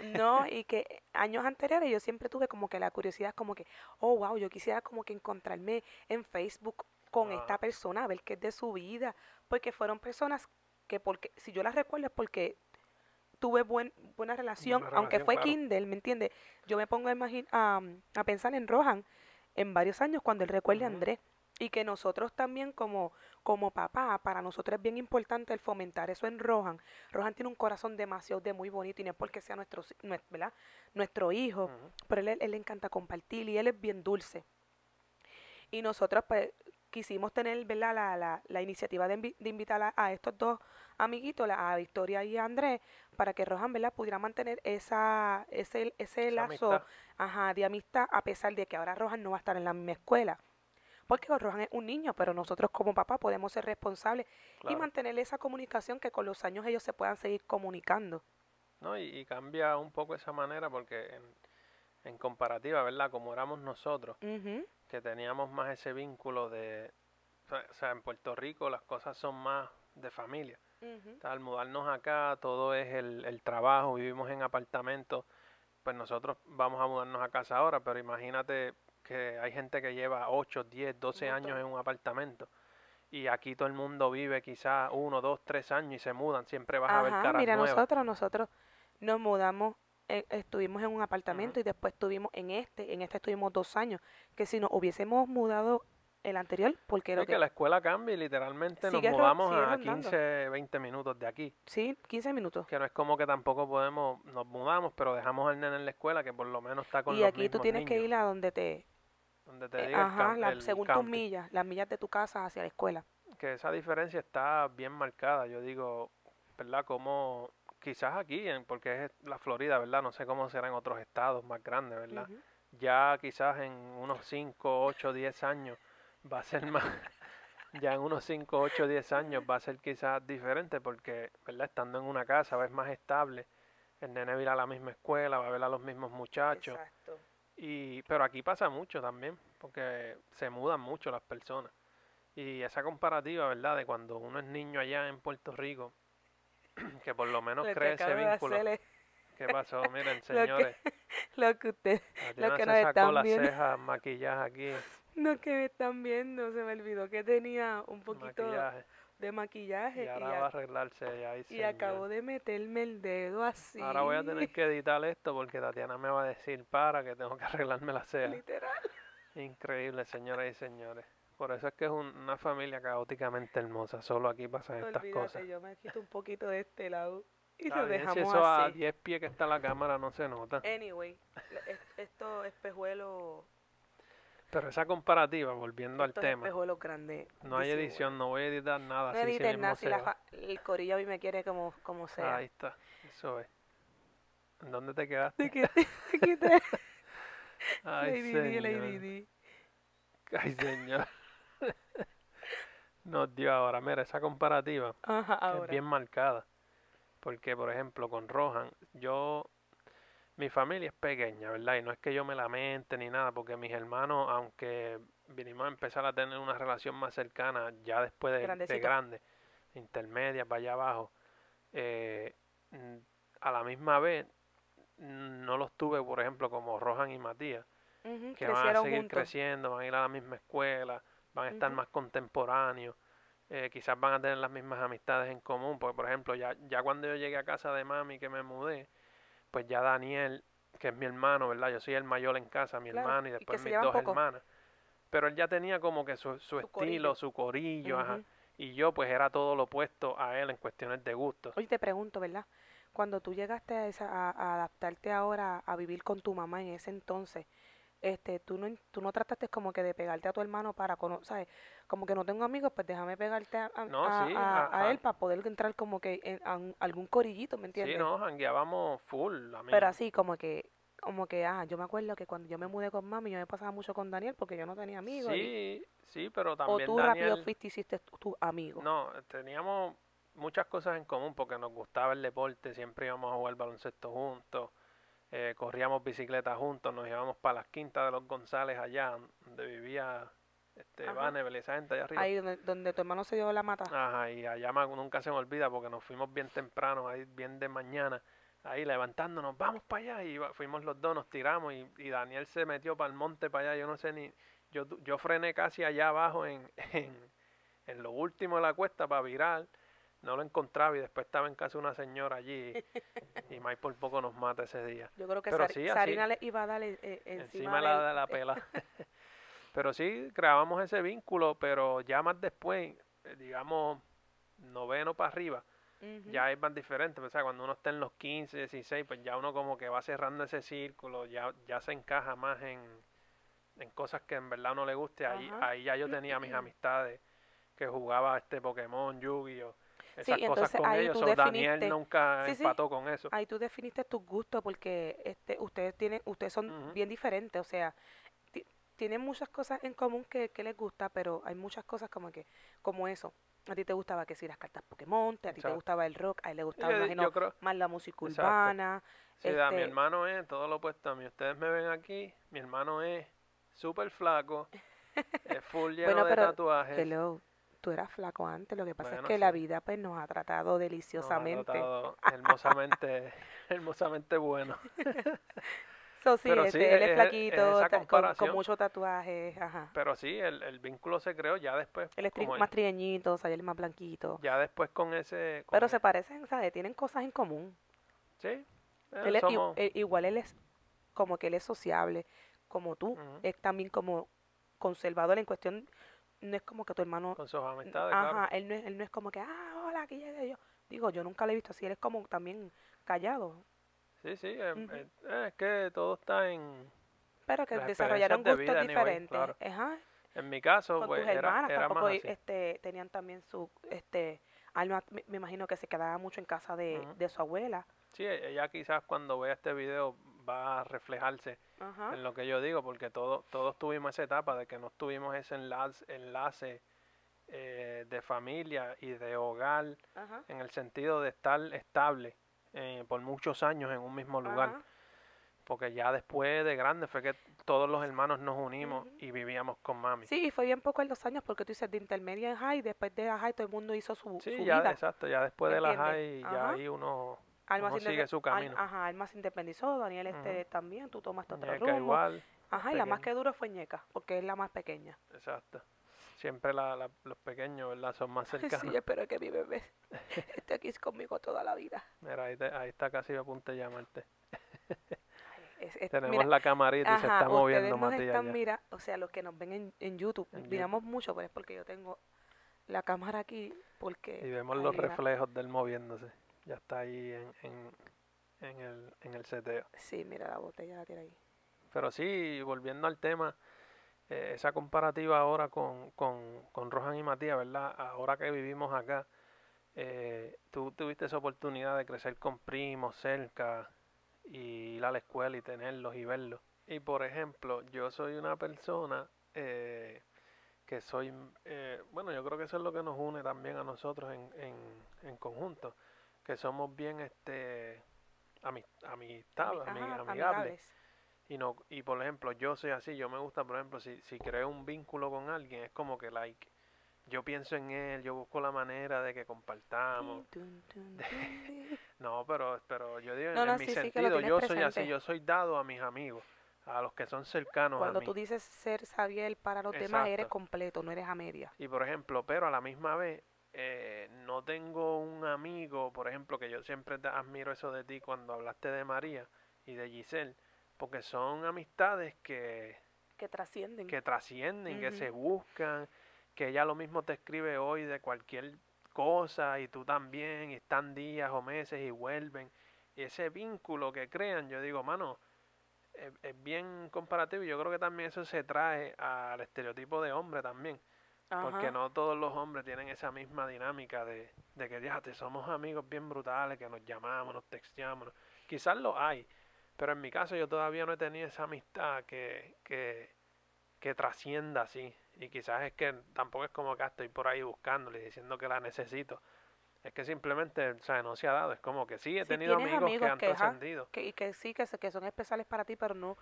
[SPEAKER 1] No, y que años anteriores yo siempre tuve como que la curiosidad como que, oh, wow, yo quisiera como que encontrarme en Facebook con esta
[SPEAKER 2] Ajá.
[SPEAKER 1] persona, a ver qué es de su vida, porque fueron personas que porque, si yo las recuerdo es porque tuve buen, buena relación,
[SPEAKER 2] Buena
[SPEAKER 1] aunque
[SPEAKER 2] relación,
[SPEAKER 1] fue
[SPEAKER 2] claro.
[SPEAKER 1] Kindle, ¿me entiendes? Yo me pongo a, a, a pensar en Rohan en varios años cuando él recuerde a. Andrés. Y que nosotros también como, como papá, para nosotros es bien importante el fomentar eso en Rohan. Rohan tiene un corazón demasiado de muy bonito y no es porque sea nuestro, nuestro hijo, pero él, él le encanta compartir y él es bien dulce. Y nosotros pues quisimos tener ¿verdad? La, la, la iniciativa de, invi- de invitar a, a estos dos amiguitos, la- a Victoria y a Andrés, para que Rohan ¿verdad? pudiera mantener esa, ese, ese
[SPEAKER 2] Esa
[SPEAKER 1] lazo
[SPEAKER 2] amistad.
[SPEAKER 1] ajá, de amistad a pesar de que ahora Rohan no va a estar en la misma escuela. Porque Rohan es un niño, pero nosotros como papá podemos ser responsables y mantener esa comunicación que con los años ellos se puedan seguir comunicando.
[SPEAKER 2] ¿no? Y, y cambia un poco esa manera porque en, en comparativa, ¿verdad? Como éramos nosotros, que teníamos más ese vínculo de, o sea- en Puerto Rico las cosas son más de familia.
[SPEAKER 1] ujú.
[SPEAKER 2] O sea, al mudarnos acá, todo es el, el trabajo, vivimos en apartamentos, pues nosotros vamos a mudarnos a casa ahora, pero imagínate que hay gente que lleva 8, 10, 12
[SPEAKER 1] Un
[SPEAKER 2] años en un apartamento. Y aquí todo el mundo vive quizás uno, dos, tres años y se mudan, siempre vas a ver
[SPEAKER 1] Ajá,
[SPEAKER 2] caras
[SPEAKER 1] mira,
[SPEAKER 2] nuevas.
[SPEAKER 1] nosotros, nosotros nos mudamos, eh, estuvimos en un apartamento y después estuvimos en este, en este estuvimos dos años, que si nos hubiésemos mudado el anterior, porque lo que,
[SPEAKER 2] que la escuela cambia y literalmente nos mudamos a
[SPEAKER 1] rondando.
[SPEAKER 2] 15, 20 minutos de aquí.
[SPEAKER 1] sí, 15 minutos.
[SPEAKER 2] Que no es como que tampoco podemos, nos mudamos, pero dejamos al nene en la escuela que por lo menos está con
[SPEAKER 1] Y
[SPEAKER 2] los
[SPEAKER 1] aquí tú tienes que
[SPEAKER 2] niños,
[SPEAKER 1] ir a donde te,
[SPEAKER 2] donde te
[SPEAKER 1] eh,
[SPEAKER 2] diga el
[SPEAKER 1] ajá, la-
[SPEAKER 2] el
[SPEAKER 1] según tus millas, las millas de tu casa hacia la escuela.
[SPEAKER 2] que esa diferencia está bien marcada. Yo digo, ¿verdad? Como quizás aquí, en- porque es la Florida, ¿verdad? No sé cómo será en otros estados más grandes, ¿verdad? Ya quizás en unos 5, 8, 10 años va a ser más, ya en unos 5, 8, 10 años va a ser quizás diferente porque, ¿verdad? Estando en una casa va a ser más estable, el nene va a ir a la misma escuela, va a ver a los mismos muchachos.
[SPEAKER 1] Exacto.
[SPEAKER 2] Y, pero aquí pasa mucho también, porque se mudan mucho las personas. Y esa comparativa, ¿verdad? De cuando uno es niño allá en Puerto Rico, que por lo menos
[SPEAKER 1] Lo que
[SPEAKER 2] cree ese vínculo.
[SPEAKER 1] hacer es
[SPEAKER 2] ¿Qué pasó? Miren,
[SPEAKER 1] Lo que-
[SPEAKER 2] señores,
[SPEAKER 1] lo que usted,
[SPEAKER 2] Tatiana
[SPEAKER 1] que
[SPEAKER 2] se
[SPEAKER 1] nos
[SPEAKER 2] sacó
[SPEAKER 1] están
[SPEAKER 2] las
[SPEAKER 1] viendo.
[SPEAKER 2] cejas, maquillaje aquí,
[SPEAKER 1] no que me están viendo, se me olvidó que tenía un poquito
[SPEAKER 2] maquillaje.
[SPEAKER 1] De maquillaje
[SPEAKER 2] Y ahora
[SPEAKER 1] a-
[SPEAKER 2] va a arreglarse ya ahí,
[SPEAKER 1] y acabo de meterme el dedo así.
[SPEAKER 2] Ahora voy a tener que editar esto porque Tatiana me va a decir para que tengo que arreglarme la ceja.
[SPEAKER 1] Literal.
[SPEAKER 2] Increíble, señoras y señores. Por eso es que es un- una familia caóticamente hermosa. Solo aquí pasan estas
[SPEAKER 1] Olvídate,
[SPEAKER 2] cosas.
[SPEAKER 1] yo me quito un poquito de este lado y lo dejamos
[SPEAKER 2] si eso a
[SPEAKER 1] así.
[SPEAKER 2] 10 pies que está la cámara no se nota.
[SPEAKER 1] Anyway, la- es- estos espejuelos,
[SPEAKER 2] Pero esa comparativa, volviendo al tema, no hay edición, no voy a editar nada.
[SPEAKER 1] No edites
[SPEAKER 2] mismo
[SPEAKER 1] nada si la el corillo a mí me quiere como, como sea.
[SPEAKER 2] Ahí está, eso es. ¿En dónde te quedaste?
[SPEAKER 1] Te.
[SPEAKER 2] Ay, señor. Ay, señor. Nos dio ahora, mira, esa comparativa
[SPEAKER 1] Ajá,
[SPEAKER 2] es bien marcada. Porque, por ejemplo, con Rohan, yo, mi familia es pequeña, ¿verdad? Y no es que yo me lamente ni nada, porque mis hermanos, aunque vinimos a empezar a tener una relación más cercana ya después de, de
[SPEAKER 1] Grandecito.
[SPEAKER 2] grande, intermedia, para allá abajo, eh, a la misma vez no los tuve, por ejemplo, como Rohan y Matías que van a seguir
[SPEAKER 1] juntos.
[SPEAKER 2] creciendo, van a ir a la misma escuela, van a estar más contemporáneos, eh, quizás van a tener las mismas amistades en común, porque por ejemplo, ya, ya cuando yo llegué a casa de mami que me mudé, pues ya Daniel, que es mi hermano, ¿verdad? Yo soy el mayor en casa, mi
[SPEAKER 1] Claro,
[SPEAKER 2] hermano y después mis dos
[SPEAKER 1] poco.
[SPEAKER 2] hermanas. Pero él ya tenía como que su, su
[SPEAKER 1] Su
[SPEAKER 2] estilo,
[SPEAKER 1] corillo.
[SPEAKER 2] su corillo, ajá. Y yo pues era todo lo opuesto a él en cuestiones de gustos.
[SPEAKER 1] Oye, te pregunto, ¿verdad? Cuando tú llegaste a, esa, a, a adaptarte ahora a vivir con tu mamá en ese entonces, este, tú no, tú no trataste como que de pegarte a tu hermano para conocer, ¿sabes? Como que no tengo amigos, pues déjame pegarte a, a-
[SPEAKER 2] No,
[SPEAKER 1] a-
[SPEAKER 2] sí,
[SPEAKER 1] a- a
[SPEAKER 2] ajá.
[SPEAKER 1] él para poder entrar como que en, algún corillito, ¿me entiendes?
[SPEAKER 2] Sí, no, jangueábamos full, a mí.
[SPEAKER 1] Pero así como que, como que, ah, yo me acuerdo que cuando yo me mudé con mami, yo me pasaba mucho con Daniel porque yo no tenía amigos. y-
[SPEAKER 2] Sí, sí, pero
[SPEAKER 1] o
[SPEAKER 2] también
[SPEAKER 1] tú rápido
[SPEAKER 2] Daniel...
[SPEAKER 1] fuiste y hiciste tu, tu amigo.
[SPEAKER 2] No, teníamos muchas cosas en común porque nos gustaba el deporte, siempre íbamos a jugar baloncesto juntos, eh, corríamos bicicleta juntos, nos íbamos para las quintas de los González allá, donde vivía este. Vannevel, esa gente allá arriba.
[SPEAKER 1] Ahí donde, donde tu hermano se dio la mata.
[SPEAKER 2] Ajá, y allá nunca se me olvida porque nos fuimos bien temprano, ahí bien de mañana, ahí levantándonos, vamos para allá, y fuimos los dos, nos tiramos, y, y Daniel se metió para el monte para allá, yo no sé ni, yo, yo frené casi allá abajo en, en, en lo último de la cuesta para virar, no lo encontraba y después estaba en casa una señora allí, y Mike por poco nos mata ese día.
[SPEAKER 1] Yo creo que
[SPEAKER 2] Pero
[SPEAKER 1] Sar-
[SPEAKER 2] sí, así-
[SPEAKER 1] Sarina le iba a dar eh, eh, encima,
[SPEAKER 2] Encima de la, de la pela. pero sí, creábamos ese vínculo, pero ya más después, eh, digamos, noveno para arriba, ya es más diferente. O sea, cuando uno está en los 15, 16, pues ya uno como que va cerrando ese círculo, ya, ya se encaja más en, en cosas que en verdad no le guste. Ahí, ahí ya yo tenía mis amistades que jugaba este Pokémon, Yu-Gi-Oh! Esas
[SPEAKER 1] Sí,
[SPEAKER 2] cosas con
[SPEAKER 1] ahí
[SPEAKER 2] ellos.
[SPEAKER 1] tú
[SPEAKER 2] so Daniel
[SPEAKER 1] definiste-
[SPEAKER 2] nunca
[SPEAKER 1] Sí, sí.
[SPEAKER 2] empató con eso.
[SPEAKER 1] Ahí tú definiste tus gustos porque este, ustedes tienen, ustedes son bien diferentes, o sea, ti- tienen muchas cosas en común que, que les gusta, pero hay muchas cosas como que, como eso. A ti te gustaba que si las cartas Pokémon, a ti te gustaba el rock, a él le gustaba,
[SPEAKER 2] yo,
[SPEAKER 1] me
[SPEAKER 2] yo
[SPEAKER 1] imagino,
[SPEAKER 2] creo,
[SPEAKER 1] más la música
[SPEAKER 2] Exacto.
[SPEAKER 1] urbana.
[SPEAKER 2] Sí, da, mi
[SPEAKER 1] este-
[SPEAKER 2] hermano es todo lo opuesto a mí. Ustedes me ven aquí, mi hermano es súper flaco, es full lleno
[SPEAKER 1] Bueno,
[SPEAKER 2] de tatuajes.
[SPEAKER 1] Hello, tú eras flaco antes, lo que pasa
[SPEAKER 2] Bueno,
[SPEAKER 1] es que la vida pues nos ha tratado
[SPEAKER 2] nos ha
[SPEAKER 1] deliciosamente.
[SPEAKER 2] tratado hermosamente, hermosamente bueno.
[SPEAKER 1] So, sí,
[SPEAKER 2] Pero
[SPEAKER 1] este,
[SPEAKER 2] sí,
[SPEAKER 1] él es flaquito, con, con muchos tatuajes, ajá.
[SPEAKER 2] Pero sí, el, el vínculo se creó ya después.
[SPEAKER 1] Él es tri- más trigueñito, o sea, él es más blanquito.
[SPEAKER 2] ya después con ese. con
[SPEAKER 1] Pero
[SPEAKER 2] e-
[SPEAKER 1] se parecen, ¿sabes? Tienen cosas en común.
[SPEAKER 2] Sí. eh,
[SPEAKER 1] Él es, i-
[SPEAKER 2] somos-
[SPEAKER 1] eh, igual él es como que él es sociable, como tú. Es también como conservador en cuestión, no es como que tu hermano,
[SPEAKER 2] con sus amistades,
[SPEAKER 1] ajá,
[SPEAKER 2] claro.
[SPEAKER 1] él no es, él no es como que, ah, hola, aquí llegué yo. Digo, yo nunca lo he visto así, él es como también callado,
[SPEAKER 2] Sí, sí. eh,
[SPEAKER 1] Ujú.
[SPEAKER 2] eh, eh, es que todo está en.
[SPEAKER 1] pero que desarrollaron
[SPEAKER 2] de
[SPEAKER 1] gustos diferentes.
[SPEAKER 2] claro.
[SPEAKER 1] Ajá,
[SPEAKER 2] En mi caso,
[SPEAKER 1] con
[SPEAKER 2] pues
[SPEAKER 1] tus hermanas
[SPEAKER 2] era
[SPEAKER 1] tampoco
[SPEAKER 2] más así.
[SPEAKER 1] este tenían también su este Alma me, me imagino que se quedaba mucho en casa de,
[SPEAKER 2] Ujú.
[SPEAKER 1] de su abuela.
[SPEAKER 2] Sí, ella quizás cuando vea este video va a reflejarse
[SPEAKER 1] Ajá.
[SPEAKER 2] en lo que yo digo, porque todo, todos tuvimos esa etapa de que no tuvimos ese enlace, enlace eh, de familia y de hogar,
[SPEAKER 1] Ajá.
[SPEAKER 2] en el sentido de estar estable eh, por muchos años en un mismo lugar.
[SPEAKER 1] Ajá.
[SPEAKER 2] Porque ya después de grande fue que todos los hermanos nos unimos y vivíamos con mami.
[SPEAKER 1] Sí, y fue bien poco en los años porque tú dices de intermedia en high, después de la high todo el mundo hizo su,
[SPEAKER 2] Sí,
[SPEAKER 1] su
[SPEAKER 2] ya,
[SPEAKER 1] vida.
[SPEAKER 2] exacto, ya después de la high, ya ahí uno,
[SPEAKER 1] Alma
[SPEAKER 2] sigue su
[SPEAKER 1] Al-
[SPEAKER 2] camino.
[SPEAKER 1] ajá, Alma se independizó, Daniel este también, tú tomaste otro
[SPEAKER 2] Ñeca
[SPEAKER 1] rumbo.
[SPEAKER 2] igual,
[SPEAKER 1] Ajá, y la más que duro fue Ñeca, porque es la más pequeña.
[SPEAKER 2] exacto. Siempre la, la- los pequeños, ¿verdad? Son más cercanos.
[SPEAKER 1] Sí, espero que mi bebé esté aquí conmigo toda la vida.
[SPEAKER 2] Mira, ahí, te- ahí está casi a punto de llamarte.
[SPEAKER 1] Es- es-
[SPEAKER 2] Tenemos
[SPEAKER 1] mira,
[SPEAKER 2] la camarita y se está moviendo
[SPEAKER 1] nos
[SPEAKER 2] Matías
[SPEAKER 1] están mira, o sea, los que nos ven en, en YouTube,
[SPEAKER 2] En
[SPEAKER 1] miramos mucho, pero es porque yo tengo la cámara aquí, porque
[SPEAKER 2] Y vemos los reflejos de él moviéndose. Ya está ahí en, en, en el, en el seteo.
[SPEAKER 1] Sí, mira la botella la tira ahí.
[SPEAKER 2] Pero sí, volviendo al tema, eh, esa comparativa ahora con, con, con Rohan y Matías, ¿verdad? Ahora que vivimos acá, eh, tú tuviste esa oportunidad de crecer con primos cerca y ir a la escuela y tenerlos y verlos. Y por ejemplo, yo soy una persona eh, que soy, eh, bueno, yo creo que eso es lo que nos une también a nosotros en, en, en conjunto, que somos bien este ami- amistad,
[SPEAKER 1] Ami-
[SPEAKER 2] ami-
[SPEAKER 1] ajá,
[SPEAKER 2] amigables. Y no, y por ejemplo, yo soy así, yo me gusta, por ejemplo, si, si creo un vínculo con alguien, es como que like, yo pienso en él, yo busco la manera de que compartamos. No, pero, pero yo digo, en,
[SPEAKER 1] No,
[SPEAKER 2] mi
[SPEAKER 1] sí,
[SPEAKER 2] sentido, yo soy así, yo soy dado a mis amigos, a los que son cercanos a
[SPEAKER 1] Cuando
[SPEAKER 2] mí.
[SPEAKER 1] tú dices ser Xavier para los demás, eres
[SPEAKER 2] Exacto.
[SPEAKER 1] completo, no eres a media.
[SPEAKER 2] Y por ejemplo, pero a la misma vez, eh, no tengo un amigo, por ejemplo, que yo siempre te admiro eso de ti cuando hablaste de María y de Giselle, porque son amistades que,
[SPEAKER 1] Que trascienden.
[SPEAKER 2] que trascienden, que se buscan, que ella lo mismo te escribe hoy de cualquier cosa y tú también, y están días o meses y vuelven. Y ese vínculo que crean, yo digo, mano, es, es bien comparativo y yo creo que también eso se trae al estereotipo de hombre también. Porque no todos los hombres tienen esa misma dinámica de, de que ya te somos amigos bien brutales, que nos llamamos, nos texteamos. ¿no? Quizás lo hay, pero en mi caso yo todavía no he tenido esa amistad que, que, que trascienda así. Y quizás es que tampoco es como que estoy por ahí buscándole y diciendo que la necesito. Es que simplemente, o sea, no se ha dado. Es como que sí, he
[SPEAKER 1] Sí,
[SPEAKER 2] tenido amigos, que han trascendido.
[SPEAKER 1] Y que sí, que, se- que son especiales para ti, pero no,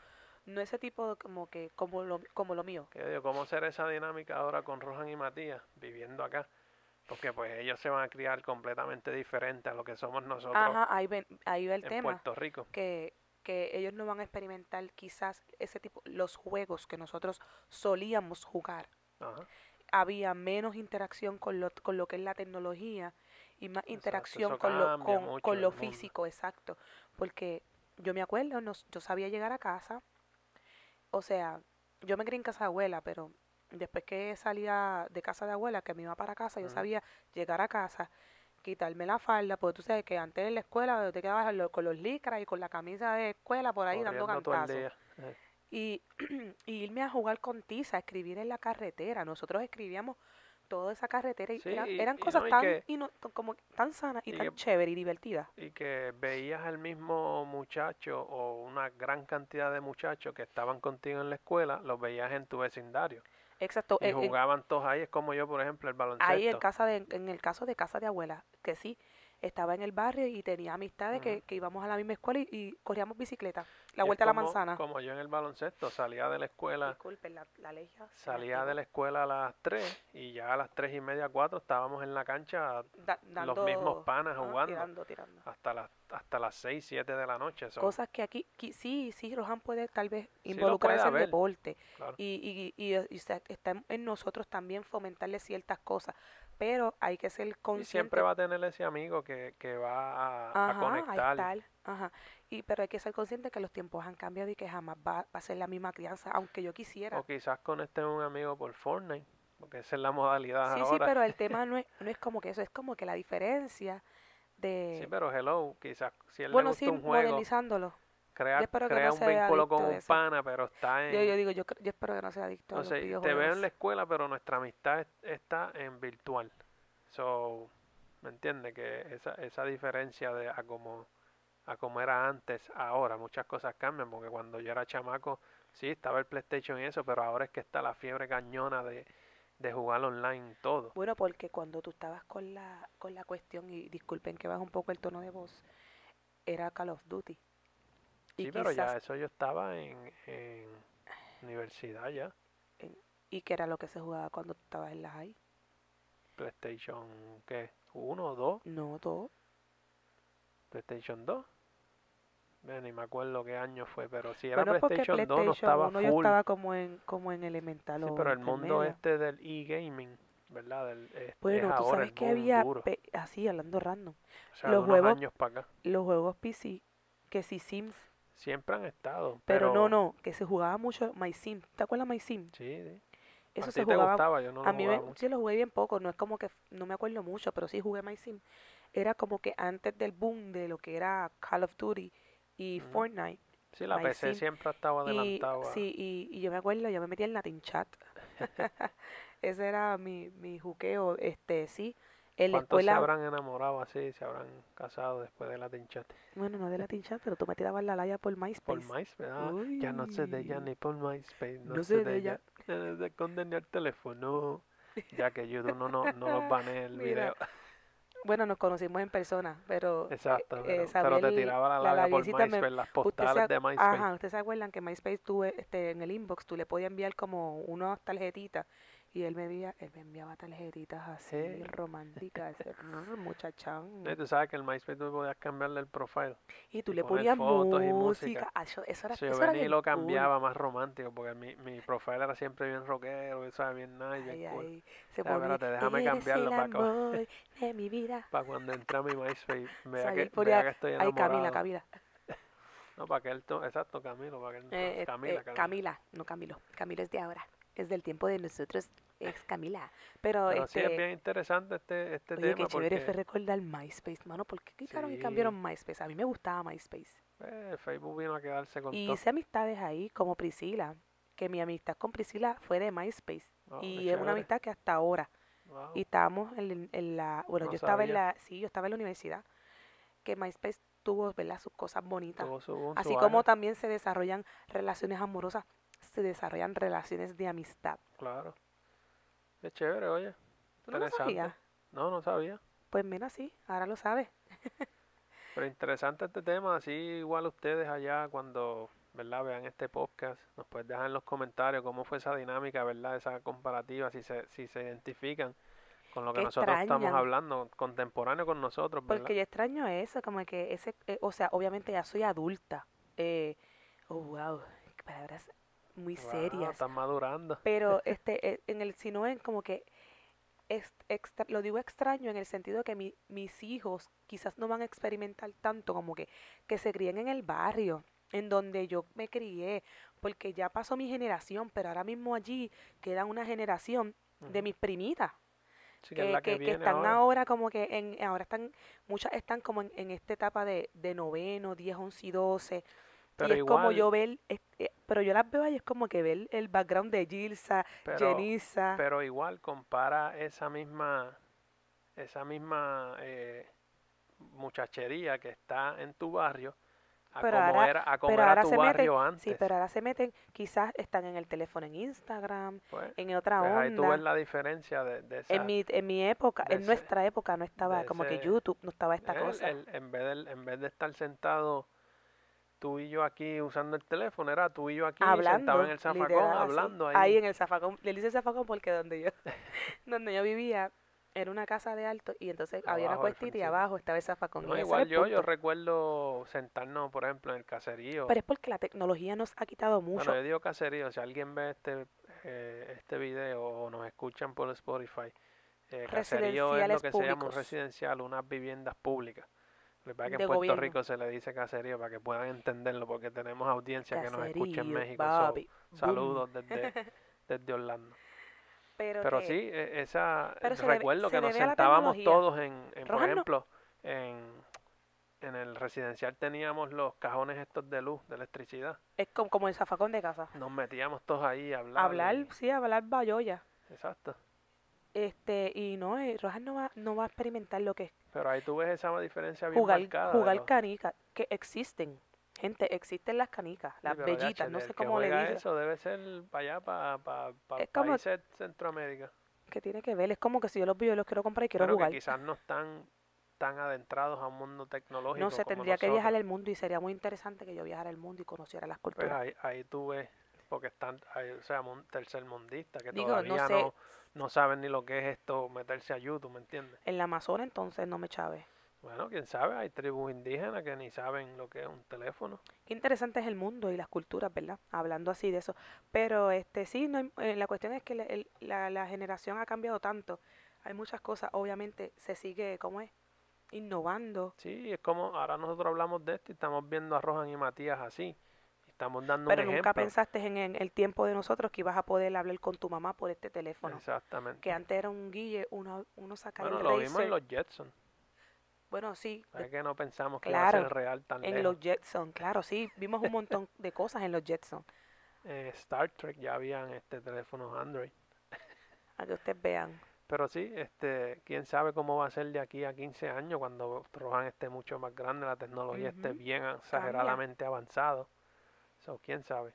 [SPEAKER 1] no ese tipo de como que, como lo, como lo mío.
[SPEAKER 2] Yo digo, ¿cómo será esa dinámica ahora con Rohan y Matías viviendo acá? Porque pues ellos se van a criar completamente diferente a lo que somos nosotros
[SPEAKER 1] Ajá, ahí, ven, ahí va el
[SPEAKER 2] en
[SPEAKER 1] tema.
[SPEAKER 2] Puerto Rico.
[SPEAKER 1] que, que ellos no van a experimentar quizás ese tipo, los juegos que nosotros solíamos jugar.
[SPEAKER 2] Ajá.
[SPEAKER 1] Había menos interacción con lo, con lo que es la tecnología y más
[SPEAKER 2] Exacto,
[SPEAKER 1] interacción con lo, con, lo físico, exacto. Porque yo me acuerdo, nos- yo sabía llegar a casa, o sea, yo me crié en casa de abuela, pero después que salía de casa de abuela, que me iba para casa, yo sabía llegar a casa, quitarme la falda, porque tú sabes que antes en la escuela te quedabas con los licras y con la camisa de escuela por ahí dando
[SPEAKER 2] Corriendo
[SPEAKER 1] cantazos.
[SPEAKER 2] Eh,
[SPEAKER 1] Y, y irme a jugar con tiza, escribir en la carretera. Nosotros escribíamos toda esa carretera y
[SPEAKER 2] Sí,
[SPEAKER 1] eran,
[SPEAKER 2] y-
[SPEAKER 1] eran
[SPEAKER 2] y
[SPEAKER 1] cosas
[SPEAKER 2] no,
[SPEAKER 1] tan,
[SPEAKER 2] que-
[SPEAKER 1] ino- como tan sanas y,
[SPEAKER 2] y
[SPEAKER 1] tan chéveres y divertidas.
[SPEAKER 2] Y que veías al mismo muchacho o una gran cantidad de muchachos que estaban contigo en la escuela, los veías en tu vecindario.
[SPEAKER 1] Exacto.
[SPEAKER 2] Y
[SPEAKER 1] en- en-
[SPEAKER 2] jugaban todos ahí, es como yo, por ejemplo, el baloncesto.
[SPEAKER 1] ahí en casa de, en el caso de casa de abuela, que sí, estaba en el barrio y tenía amistades que, que íbamos a la misma escuela y, y corríamos bicicleta, la
[SPEAKER 2] Y
[SPEAKER 1] vuelta a la manzana.
[SPEAKER 2] Como yo en el baloncesto, salía de la escuela,
[SPEAKER 1] Disculpen, la, la ley ya
[SPEAKER 2] salía de la escuela a las 3 y ya a las 3 y media, 4 estábamos en la cancha
[SPEAKER 1] Da- dando,
[SPEAKER 2] mismos panas jugando.
[SPEAKER 1] Tirando, tirando.
[SPEAKER 2] hasta las hasta las 6, 7 de la noche.
[SPEAKER 1] Cosas que aquí, sí, sí, Rohan puede tal vez involucrarse en deporte.
[SPEAKER 2] claro.
[SPEAKER 1] y, y, y, y está, en nosotros también fomentarle ciertas cosas, pero hay que ser
[SPEAKER 2] Y
[SPEAKER 1] consciente.
[SPEAKER 2] siempre va a tener ese amigo que, que va a, conectar.
[SPEAKER 1] estar, ajá. Y, pero hay que ser consciente que los tiempos han cambiado y que jamás va, va a ser la misma crianza, aunque yo quisiera.
[SPEAKER 2] O quizás conecten un amigo por Fortnite, porque esa es la modalidad
[SPEAKER 1] Sí, sí,
[SPEAKER 2] ahora.
[SPEAKER 1] pero el tema no es, no es como que eso, es como que la diferencia de...
[SPEAKER 2] Sí, pero hello, quizás si él
[SPEAKER 1] bueno,
[SPEAKER 2] le gusta
[SPEAKER 1] sí,
[SPEAKER 2] un juego,
[SPEAKER 1] modernizándolo.
[SPEAKER 2] Crea, crea
[SPEAKER 1] no
[SPEAKER 2] un vínculo con
[SPEAKER 1] a
[SPEAKER 2] un pana, pero está en...
[SPEAKER 1] Yo, yo digo, yo, yo espero que no sea adicto a
[SPEAKER 2] no
[SPEAKER 1] los
[SPEAKER 2] sé, te veo en la escuela, pero nuestra amistad es- está en virtual. So, ¿me entiendes? Que esa, esa diferencia de a como, a como era antes, ahora, muchas cosas cambian, porque cuando yo era chamaco, sí, estaba el PlayStation y eso, pero ahora es que está la fiebre cañona de de jugar online todo.
[SPEAKER 1] Bueno, porque cuando tú estabas con la, con la cuestión, y disculpen que baja un poco el tono de voz, era Call of Duty. Y
[SPEAKER 2] Sí, pero ya eso yo estaba en, en universidad ya.
[SPEAKER 1] y que era lo que se jugaba cuando tú estabas en la high.
[SPEAKER 2] PlayStation, ¿qué? ¿Uno, dos?
[SPEAKER 1] No, todo.
[SPEAKER 2] PlayStation 2. Ve, ni me acuerdo qué año fue, pero si era
[SPEAKER 1] Bueno, porque
[SPEAKER 2] PlayStation 2 no
[SPEAKER 1] PlayStation
[SPEAKER 2] estaba
[SPEAKER 1] 1 yo
[SPEAKER 2] full.
[SPEAKER 1] estaba como en, como en elemental
[SPEAKER 2] Sí,
[SPEAKER 1] o
[SPEAKER 2] pero el mundo este del e-gaming, ¿verdad? Del, es, es
[SPEAKER 1] Bueno, tú sabes que había, así hablando random,
[SPEAKER 2] O sea,
[SPEAKER 1] los juegos-
[SPEAKER 2] años para acá.
[SPEAKER 1] los juegos PC, que si Sims,
[SPEAKER 2] Siempre han estado,
[SPEAKER 1] pero,
[SPEAKER 2] pero...
[SPEAKER 1] no, no, que se jugaba mucho My Sim. ¿Te acuerdas My Sim?
[SPEAKER 2] Sí, sí.
[SPEAKER 1] Eso
[SPEAKER 2] a
[SPEAKER 1] se
[SPEAKER 2] ti te
[SPEAKER 1] jugaba
[SPEAKER 2] gustaba, yo no lo
[SPEAKER 1] A mí me,
[SPEAKER 2] jugaba mucho.
[SPEAKER 1] sí lo jugué bien poco, no es como que, no me acuerdo mucho, pero sí jugué My Sim. Era como que antes del boom de lo que era Call of Duty y. Fortnite.
[SPEAKER 2] Sí, la
[SPEAKER 1] My
[SPEAKER 2] PC
[SPEAKER 1] Sim.
[SPEAKER 2] siempre ha estado
[SPEAKER 1] Y,
[SPEAKER 2] adelantado. a-
[SPEAKER 1] sí, y, y yo me acuerdo, yo me metía en Latin Chat. Ese era mi, mi juqueo, este, sí. En la
[SPEAKER 2] ¿Cuántos se
[SPEAKER 1] escuela,
[SPEAKER 2] habrán enamorado así, se habrán casado después de la Chat?
[SPEAKER 1] bueno, no de Latin Chat, pero tú me tirabas la laya por MySpace.
[SPEAKER 2] Por MySpace, ah, ya no sé de ella ni por MySpace, no,
[SPEAKER 1] No
[SPEAKER 2] sé
[SPEAKER 1] sé
[SPEAKER 2] de ella. Eh, Se esconden el teléfono, ya que YouTube no, no, no los banee el
[SPEAKER 1] Mira,
[SPEAKER 2] video.
[SPEAKER 1] Bueno, nos conocimos en persona, pero
[SPEAKER 2] Exacto,
[SPEAKER 1] eh,
[SPEAKER 2] pero,
[SPEAKER 1] Samuel,
[SPEAKER 2] pero te tiraba la
[SPEAKER 1] la
[SPEAKER 2] por
[SPEAKER 1] labiecita me-
[SPEAKER 2] MySpace, las
[SPEAKER 1] se
[SPEAKER 2] postales
[SPEAKER 1] ac-
[SPEAKER 2] de MySpace.
[SPEAKER 1] Ajá, ¿ustedes se acuerdan que MySpace tuve, este, en el inbox tú le podías enviar como unas tarjetitas y él me envía, él me enviaba tarjetitas así
[SPEAKER 2] Sí.
[SPEAKER 1] románticas, ese rrr, muchachón.
[SPEAKER 2] Y tú sabes que el MySpace tú podías cambiarle el profile.
[SPEAKER 1] Y tú le ponías
[SPEAKER 2] fotos y
[SPEAKER 1] música.
[SPEAKER 2] música.
[SPEAKER 1] Ah, eso, eso era,
[SPEAKER 2] yo
[SPEAKER 1] eso era
[SPEAKER 2] venía y lo
[SPEAKER 1] cool.
[SPEAKER 2] cambiaba más romántico, porque mi, mi profile era siempre bien rockero, sabes, bien nice,
[SPEAKER 1] Ay,
[SPEAKER 2] bien cool.
[SPEAKER 1] ay, se
[SPEAKER 2] Ah,
[SPEAKER 1] ponía,
[SPEAKER 2] espérate, déjame
[SPEAKER 1] "Eres
[SPEAKER 2] cambiarlo para acá".
[SPEAKER 1] amor de mi vida.
[SPEAKER 2] Para cuando entra mi MySpace, vea que, vea que estoy
[SPEAKER 1] Ay,
[SPEAKER 2] enamorado.
[SPEAKER 1] Camila, Camila.
[SPEAKER 2] No, para que él, to- exacto, Camilo, para que él,
[SPEAKER 1] Eh, eh,
[SPEAKER 2] Camila,
[SPEAKER 1] eh,
[SPEAKER 2] Camila.
[SPEAKER 1] Camila, no Camilo. Camilo es de ahora. Es del tiempo de nosotros. Es Camila. Pero,
[SPEAKER 2] Pero sí es
[SPEAKER 1] este,
[SPEAKER 2] bien interesante este, este
[SPEAKER 1] oye,
[SPEAKER 2] tema
[SPEAKER 1] qué chévere
[SPEAKER 2] porque
[SPEAKER 1] fue recordar MySpace, mano. ¿Por qué quitaron y cambiaron MySpace? A mí me gustaba MySpace.
[SPEAKER 2] eh, Facebook vino a quedarse con
[SPEAKER 1] Y
[SPEAKER 2] todo.
[SPEAKER 1] hice amistades ahí, como Priscila. Que mi amistad con Priscila fue de MySpace.
[SPEAKER 2] Oh,
[SPEAKER 1] y es una amistad que hasta ahora.
[SPEAKER 2] Wow.
[SPEAKER 1] Y estábamos en, en la. Bueno,
[SPEAKER 2] No
[SPEAKER 1] yo estaba en la. Sí, yo estaba en la universidad. Que MySpace tuvo, ¿verdad? Sus cosas bonitas.
[SPEAKER 2] Su su
[SPEAKER 1] Así como también se desarrollan relaciones amorosas, se desarrollan relaciones de amistad.
[SPEAKER 2] Claro. Qué chévere, oye.
[SPEAKER 1] ¿Tú no lo sabías?
[SPEAKER 2] No, no sabía.
[SPEAKER 1] Pues mira, sí, ahora lo sabes.
[SPEAKER 2] Pero interesante este tema, así igual ustedes allá cuando, ¿verdad? Vean este podcast, nos pueden dejar en los comentarios cómo fue esa dinámica, ¿verdad? Esa comparativa, si se, si se identifican con lo que
[SPEAKER 1] Qué
[SPEAKER 2] nosotros estamos hablando, contemporáneo con nosotros, ¿verdad?
[SPEAKER 1] Porque yo extraño eso, como que ese, eh, o sea, obviamente ya soy adulta. Eh, oh, wow, qué palabras muy serias.
[SPEAKER 2] están madurando.
[SPEAKER 1] Pero este, eh, en el, si no en como que, es extra- lo digo extraño en el sentido que mi- mis hijos quizás no van a experimentar tanto como que, que se críen en el barrio, en donde yo me crié, porque ya pasó mi generación, pero ahora mismo allí queda una generación de mis primitas.
[SPEAKER 2] Sí, que es
[SPEAKER 1] que,
[SPEAKER 2] la que,
[SPEAKER 1] que- están
[SPEAKER 2] ahora.
[SPEAKER 1] ahora. como que en, ahora están, muchas están como en, en esta etapa de, de noveno, 10, 11 y 12.
[SPEAKER 2] Pero
[SPEAKER 1] y es como yo ver, es- eh, pero yo las veo ahí, es como que ver el background de Gilsa, Jenisa.
[SPEAKER 2] pero igual compara esa misma, esa misma eh, muchachería que está en tu barrio a
[SPEAKER 1] Pero ahora-
[SPEAKER 2] era, a
[SPEAKER 1] pero
[SPEAKER 2] era
[SPEAKER 1] ahora
[SPEAKER 2] tu
[SPEAKER 1] se meten-
[SPEAKER 2] barrio antes.
[SPEAKER 1] Sí, pero ahora se meten, quizás están en el teléfono en Instagram,
[SPEAKER 2] Pues,
[SPEAKER 1] en otra
[SPEAKER 2] pues ahí tú ves
[SPEAKER 1] onda.
[SPEAKER 2] la diferencia de, de esa,
[SPEAKER 1] En mi, en mi época, en
[SPEAKER 2] ese-
[SPEAKER 1] nuestra época no estaba como que YouTube, no estaba esta
[SPEAKER 2] el-
[SPEAKER 1] cosa.
[SPEAKER 2] el- en, vez de, en vez de estar sentado tú y yo aquí usando el teléfono, era tú y yo aquí
[SPEAKER 1] hablando,
[SPEAKER 2] sentado en el zafacón
[SPEAKER 1] literal,
[SPEAKER 2] hablando ahí.
[SPEAKER 1] en el zafacón, le dice zafacón porque donde yo, donde yo vivía era una casa de alto y entonces había una cuestita y abajo estaba el zafacón.
[SPEAKER 2] No,
[SPEAKER 1] y
[SPEAKER 2] igual yo, yo recuerdo sentarnos, por ejemplo, en el caserío.
[SPEAKER 1] Pero es porque la tecnología nos ha quitado mucho.
[SPEAKER 2] Bueno, yo digo caserío, si alguien ve este, eh, este video o nos escuchan por Spotify, eh, caserío es lo que se llama un
[SPEAKER 1] públicos.
[SPEAKER 2] residencial, unas viviendas públicas. Que en Puerto
[SPEAKER 1] gobierno.
[SPEAKER 2] Rico se le dice caserío para que puedan entenderlo, porque tenemos audiencia que nos escucha en México. so, saludos desde, desde Orlando.
[SPEAKER 1] Pero,
[SPEAKER 2] Pero
[SPEAKER 1] que-
[SPEAKER 2] sí, e- esa
[SPEAKER 1] Pero se debe-
[SPEAKER 2] recuerdo
[SPEAKER 1] se
[SPEAKER 2] que nos sentábamos todos en, en, por
[SPEAKER 1] no-
[SPEAKER 2] ejemplo, en, en el residencial teníamos los cajones estos de luz, de electricidad.
[SPEAKER 1] es como, como el zafacón de casa.
[SPEAKER 2] Nos metíamos todos ahí a hablar.
[SPEAKER 1] Hablar,
[SPEAKER 2] y-
[SPEAKER 1] sí, hablar bayoya.
[SPEAKER 2] Exacto.
[SPEAKER 1] Este, y no, eh, Rojas no va, no va a experimentar lo que es
[SPEAKER 2] Pero ahí tú ves esa diferencia bien
[SPEAKER 1] jugar,
[SPEAKER 2] marcada.
[SPEAKER 1] jugar
[SPEAKER 2] los-
[SPEAKER 1] canicas, que existen. Gente, existen las canicas, las bellitas, no sé
[SPEAKER 2] que
[SPEAKER 1] cómo le dicen.
[SPEAKER 2] eso debe ser para allá, para
[SPEAKER 1] Es como-
[SPEAKER 2] países de Centroamérica.
[SPEAKER 1] ¿Qué tiene que ver? Es como que si yo los veo, yo los quiero comprar y quiero
[SPEAKER 2] Pero
[SPEAKER 1] jugar.
[SPEAKER 2] que quizás no están tan adentrados a un mundo tecnológico.
[SPEAKER 1] No sé,
[SPEAKER 2] como
[SPEAKER 1] tendría que viajar el mundo y sería muy interesante que yo viajara el mundo y conociera las
[SPEAKER 2] Pues
[SPEAKER 1] culturas.
[SPEAKER 2] ahí, ahí tú ves, porque están, o sea, mun- tercermundistas que
[SPEAKER 1] Digo, no
[SPEAKER 2] todavía
[SPEAKER 1] sé.
[SPEAKER 2] no, no saben ni lo que es esto, meterse a YouTube, ¿me entiendes?
[SPEAKER 1] En la entonces no me chave.
[SPEAKER 2] Bueno, quién sabe, hay tribus indígenas que ni saben lo que es un teléfono.
[SPEAKER 1] Qué interesante es el mundo y las culturas, ¿verdad? Hablando así de eso. Pero este sí, no, hay- eh, la cuestión es que la, el- la- la generación ha cambiado tanto. Hay muchas cosas, obviamente se sigue, ¿cómo es? Innovando.
[SPEAKER 2] Sí, es como ahora nosotros hablamos de esto y estamos viendo a Rohan y Matías así. Estamos dando
[SPEAKER 1] Pero
[SPEAKER 2] un
[SPEAKER 1] nunca
[SPEAKER 2] ejemplo.
[SPEAKER 1] pensaste en, en el tiempo de nosotros que ibas a poder hablar con tu mamá por este teléfono.
[SPEAKER 2] Exactamente.
[SPEAKER 1] Que antes era un guille, uno, uno sacaba
[SPEAKER 2] Bueno,
[SPEAKER 1] el
[SPEAKER 2] lo vimos en los Jetsons.
[SPEAKER 1] Bueno, sí,
[SPEAKER 2] Es que no pensamos que iba a ser real tan
[SPEAKER 1] en
[SPEAKER 2] lejos.
[SPEAKER 1] los Jetson, claro, sí. Vimos un montón de cosas en los Jetson.
[SPEAKER 2] En Star Trek ya habían este teléfonos Android.
[SPEAKER 1] A que ustedes vean.
[SPEAKER 2] Pero sí, este, quién sabe cómo va a ser de aquí a 15 años cuando Rohan esté mucho más grande, la tecnología esté bien exageradamente avanzado. So, quién sabe.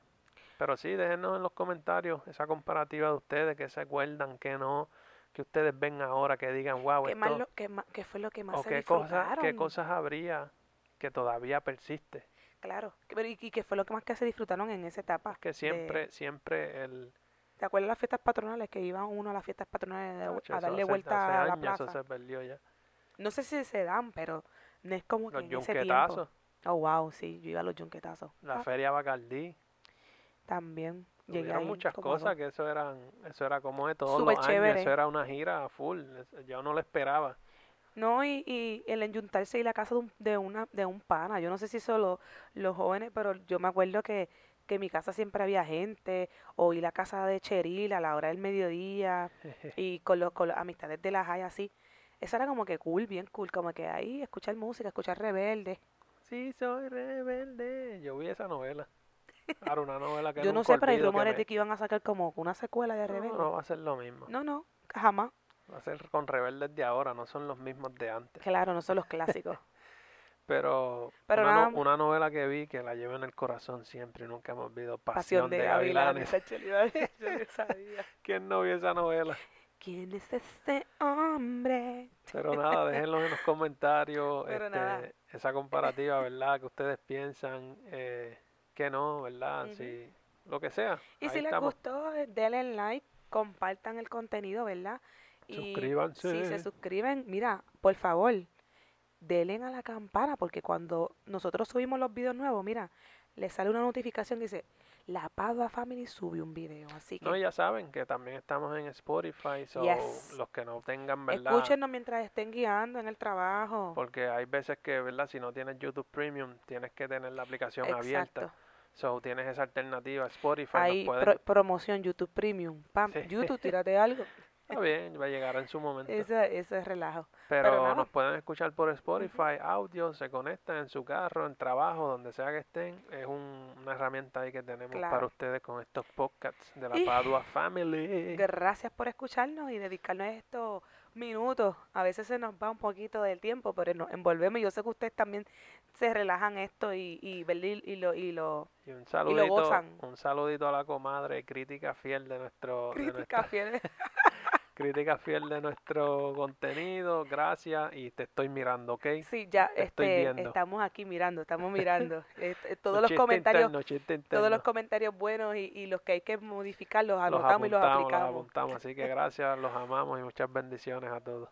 [SPEAKER 2] Pero sí, déjenos en los comentarios esa comparativa de ustedes, que se acuerdan, que no, que ustedes ven ahora, que digan, wow,
[SPEAKER 1] ¿Qué,
[SPEAKER 2] esto,
[SPEAKER 1] más lo- qué, fue lo que más
[SPEAKER 2] o
[SPEAKER 1] se
[SPEAKER 2] qué cosas, qué cosas habría que todavía persiste.
[SPEAKER 1] Claro. que- pero ¿Y, y qué fue lo que más que se disfrutaron en esa etapa?
[SPEAKER 2] Que siempre, siempre el...
[SPEAKER 1] ¿Te acuerdas las fiestas patronales? Que iba uno a las fiestas patronales de- a darle vuelta
[SPEAKER 2] hace
[SPEAKER 1] a la
[SPEAKER 2] años eso
[SPEAKER 1] plaza?
[SPEAKER 2] se perdió ya.
[SPEAKER 1] No sé si se dan, pero no es como que
[SPEAKER 2] Los
[SPEAKER 1] en ese tiempo. Oh, wow, sí, yo iba a los yunquetazos.
[SPEAKER 2] la
[SPEAKER 1] Ah,
[SPEAKER 2] feria Bacardí.
[SPEAKER 1] también llegué ahí
[SPEAKER 2] muchas cosas que eso eran, eso era como de todos
[SPEAKER 1] Súper
[SPEAKER 2] los años,
[SPEAKER 1] chévere.
[SPEAKER 2] eso era una gira full, yo no lo esperaba.
[SPEAKER 1] No, y, y el enyuntarse y la casa de un, de una, de un pana. Yo no sé si solo los jóvenes, pero yo me acuerdo que, que en mi casa siempre había gente, o ir a la casa de Cheril a la hora del mediodía, y con los, con amistades de la high así. Eso era como que cool, bien cool, como que ahí escuchar música, escuchar rebelde.
[SPEAKER 2] Sí, soy rebelde. Yo vi esa novela. Ahora una novela que
[SPEAKER 1] Yo no sé, pero hay rumores
[SPEAKER 2] me-
[SPEAKER 1] de que iban a sacar como una secuela de
[SPEAKER 2] No,
[SPEAKER 1] rebelde.
[SPEAKER 2] no va a ser lo mismo.
[SPEAKER 1] No, no, jamás.
[SPEAKER 2] Va a ser con rebeldes de ahora, no son los mismos de antes.
[SPEAKER 1] Claro, no son los clásicos.
[SPEAKER 2] Pero,
[SPEAKER 1] Pero
[SPEAKER 2] una, no-
[SPEAKER 1] nada-
[SPEAKER 2] una novela que vi que la llevo en el corazón siempre, y nunca me olvido, Pasión,
[SPEAKER 1] Pasión
[SPEAKER 2] de,
[SPEAKER 1] de
[SPEAKER 2] Gavilanes.
[SPEAKER 1] Gavilanes. no.
[SPEAKER 2] ¿Quién no vio esa novela?
[SPEAKER 1] ¿Quién es este hombre?
[SPEAKER 2] Pero nada, déjenlo en los comentarios,
[SPEAKER 1] Pero
[SPEAKER 2] este,
[SPEAKER 1] nada.
[SPEAKER 2] esa comparativa, ¿verdad? Que ustedes piensan eh, que no, ¿verdad? Si, lo que sea.
[SPEAKER 1] Y si les
[SPEAKER 2] estamos.
[SPEAKER 1] gustó, eh, denle like, compartan el contenido, ¿verdad? Y
[SPEAKER 2] Suscríbanse.
[SPEAKER 1] Si se suscriben, mira, por favor, denle a la campana, porque cuando nosotros subimos los videos nuevos, mira, les sale una notificación que dice, la Padua Family subió un video, así que
[SPEAKER 2] No, ya saben que también estamos en Spotify, so
[SPEAKER 1] Yes.
[SPEAKER 2] los que no tengan, ¿verdad?
[SPEAKER 1] escúchenos mientras estén guiando en el trabajo.
[SPEAKER 2] Porque hay veces que, ¿verdad? Si no tienes YouTube Premium, tienes que tener la aplicación abierta.
[SPEAKER 1] Exacto.
[SPEAKER 2] So tienes esa alternativa, Spotify,
[SPEAKER 1] Ahí,
[SPEAKER 2] nos pueden...
[SPEAKER 1] pro- promoción YouTube Premium. Pam,
[SPEAKER 2] Sí.
[SPEAKER 1] YouTube, tírate algo.
[SPEAKER 2] Está bien, va a llegar en su momento.
[SPEAKER 1] Eso, eso es relajo.
[SPEAKER 2] Pero, nos pueden escuchar por Spotify, audio, se conectan en su carro, en trabajo, donde sea que estén. Es un- una herramienta ahí que tenemos para ustedes con estos podcasts de la
[SPEAKER 1] Y-
[SPEAKER 2] Padua Family.
[SPEAKER 1] Gracias por escucharnos y dedicarnos estos minutos. A veces se nos va un poquito del tiempo, pero nos envolvemos. y Yo sé que ustedes también se relajan esto y, y, y, y lo, y lo
[SPEAKER 2] Y un saludito,
[SPEAKER 1] gozan.
[SPEAKER 2] un saludito a la comadre, crítica fiel de nuestro, de
[SPEAKER 1] crítica
[SPEAKER 2] nuestra-
[SPEAKER 1] fiel.
[SPEAKER 2] crítica fiel de nuestro contenido. Gracias y te estoy mirando, ¿ok?
[SPEAKER 1] Sí, ya
[SPEAKER 2] Te estoy
[SPEAKER 1] este,
[SPEAKER 2] viendo.
[SPEAKER 1] estamos aquí mirando, estamos mirando. Este, todos los comentarios,
[SPEAKER 2] interno,
[SPEAKER 1] todos los comentarios buenos y, y los que hay que modificar los
[SPEAKER 2] Los
[SPEAKER 1] anotamos y los
[SPEAKER 2] apuntamos, los
[SPEAKER 1] aplicamos.
[SPEAKER 2] apuntamos. Así que gracias, los amamos y muchas bendiciones a todos.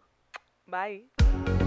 [SPEAKER 1] Bye.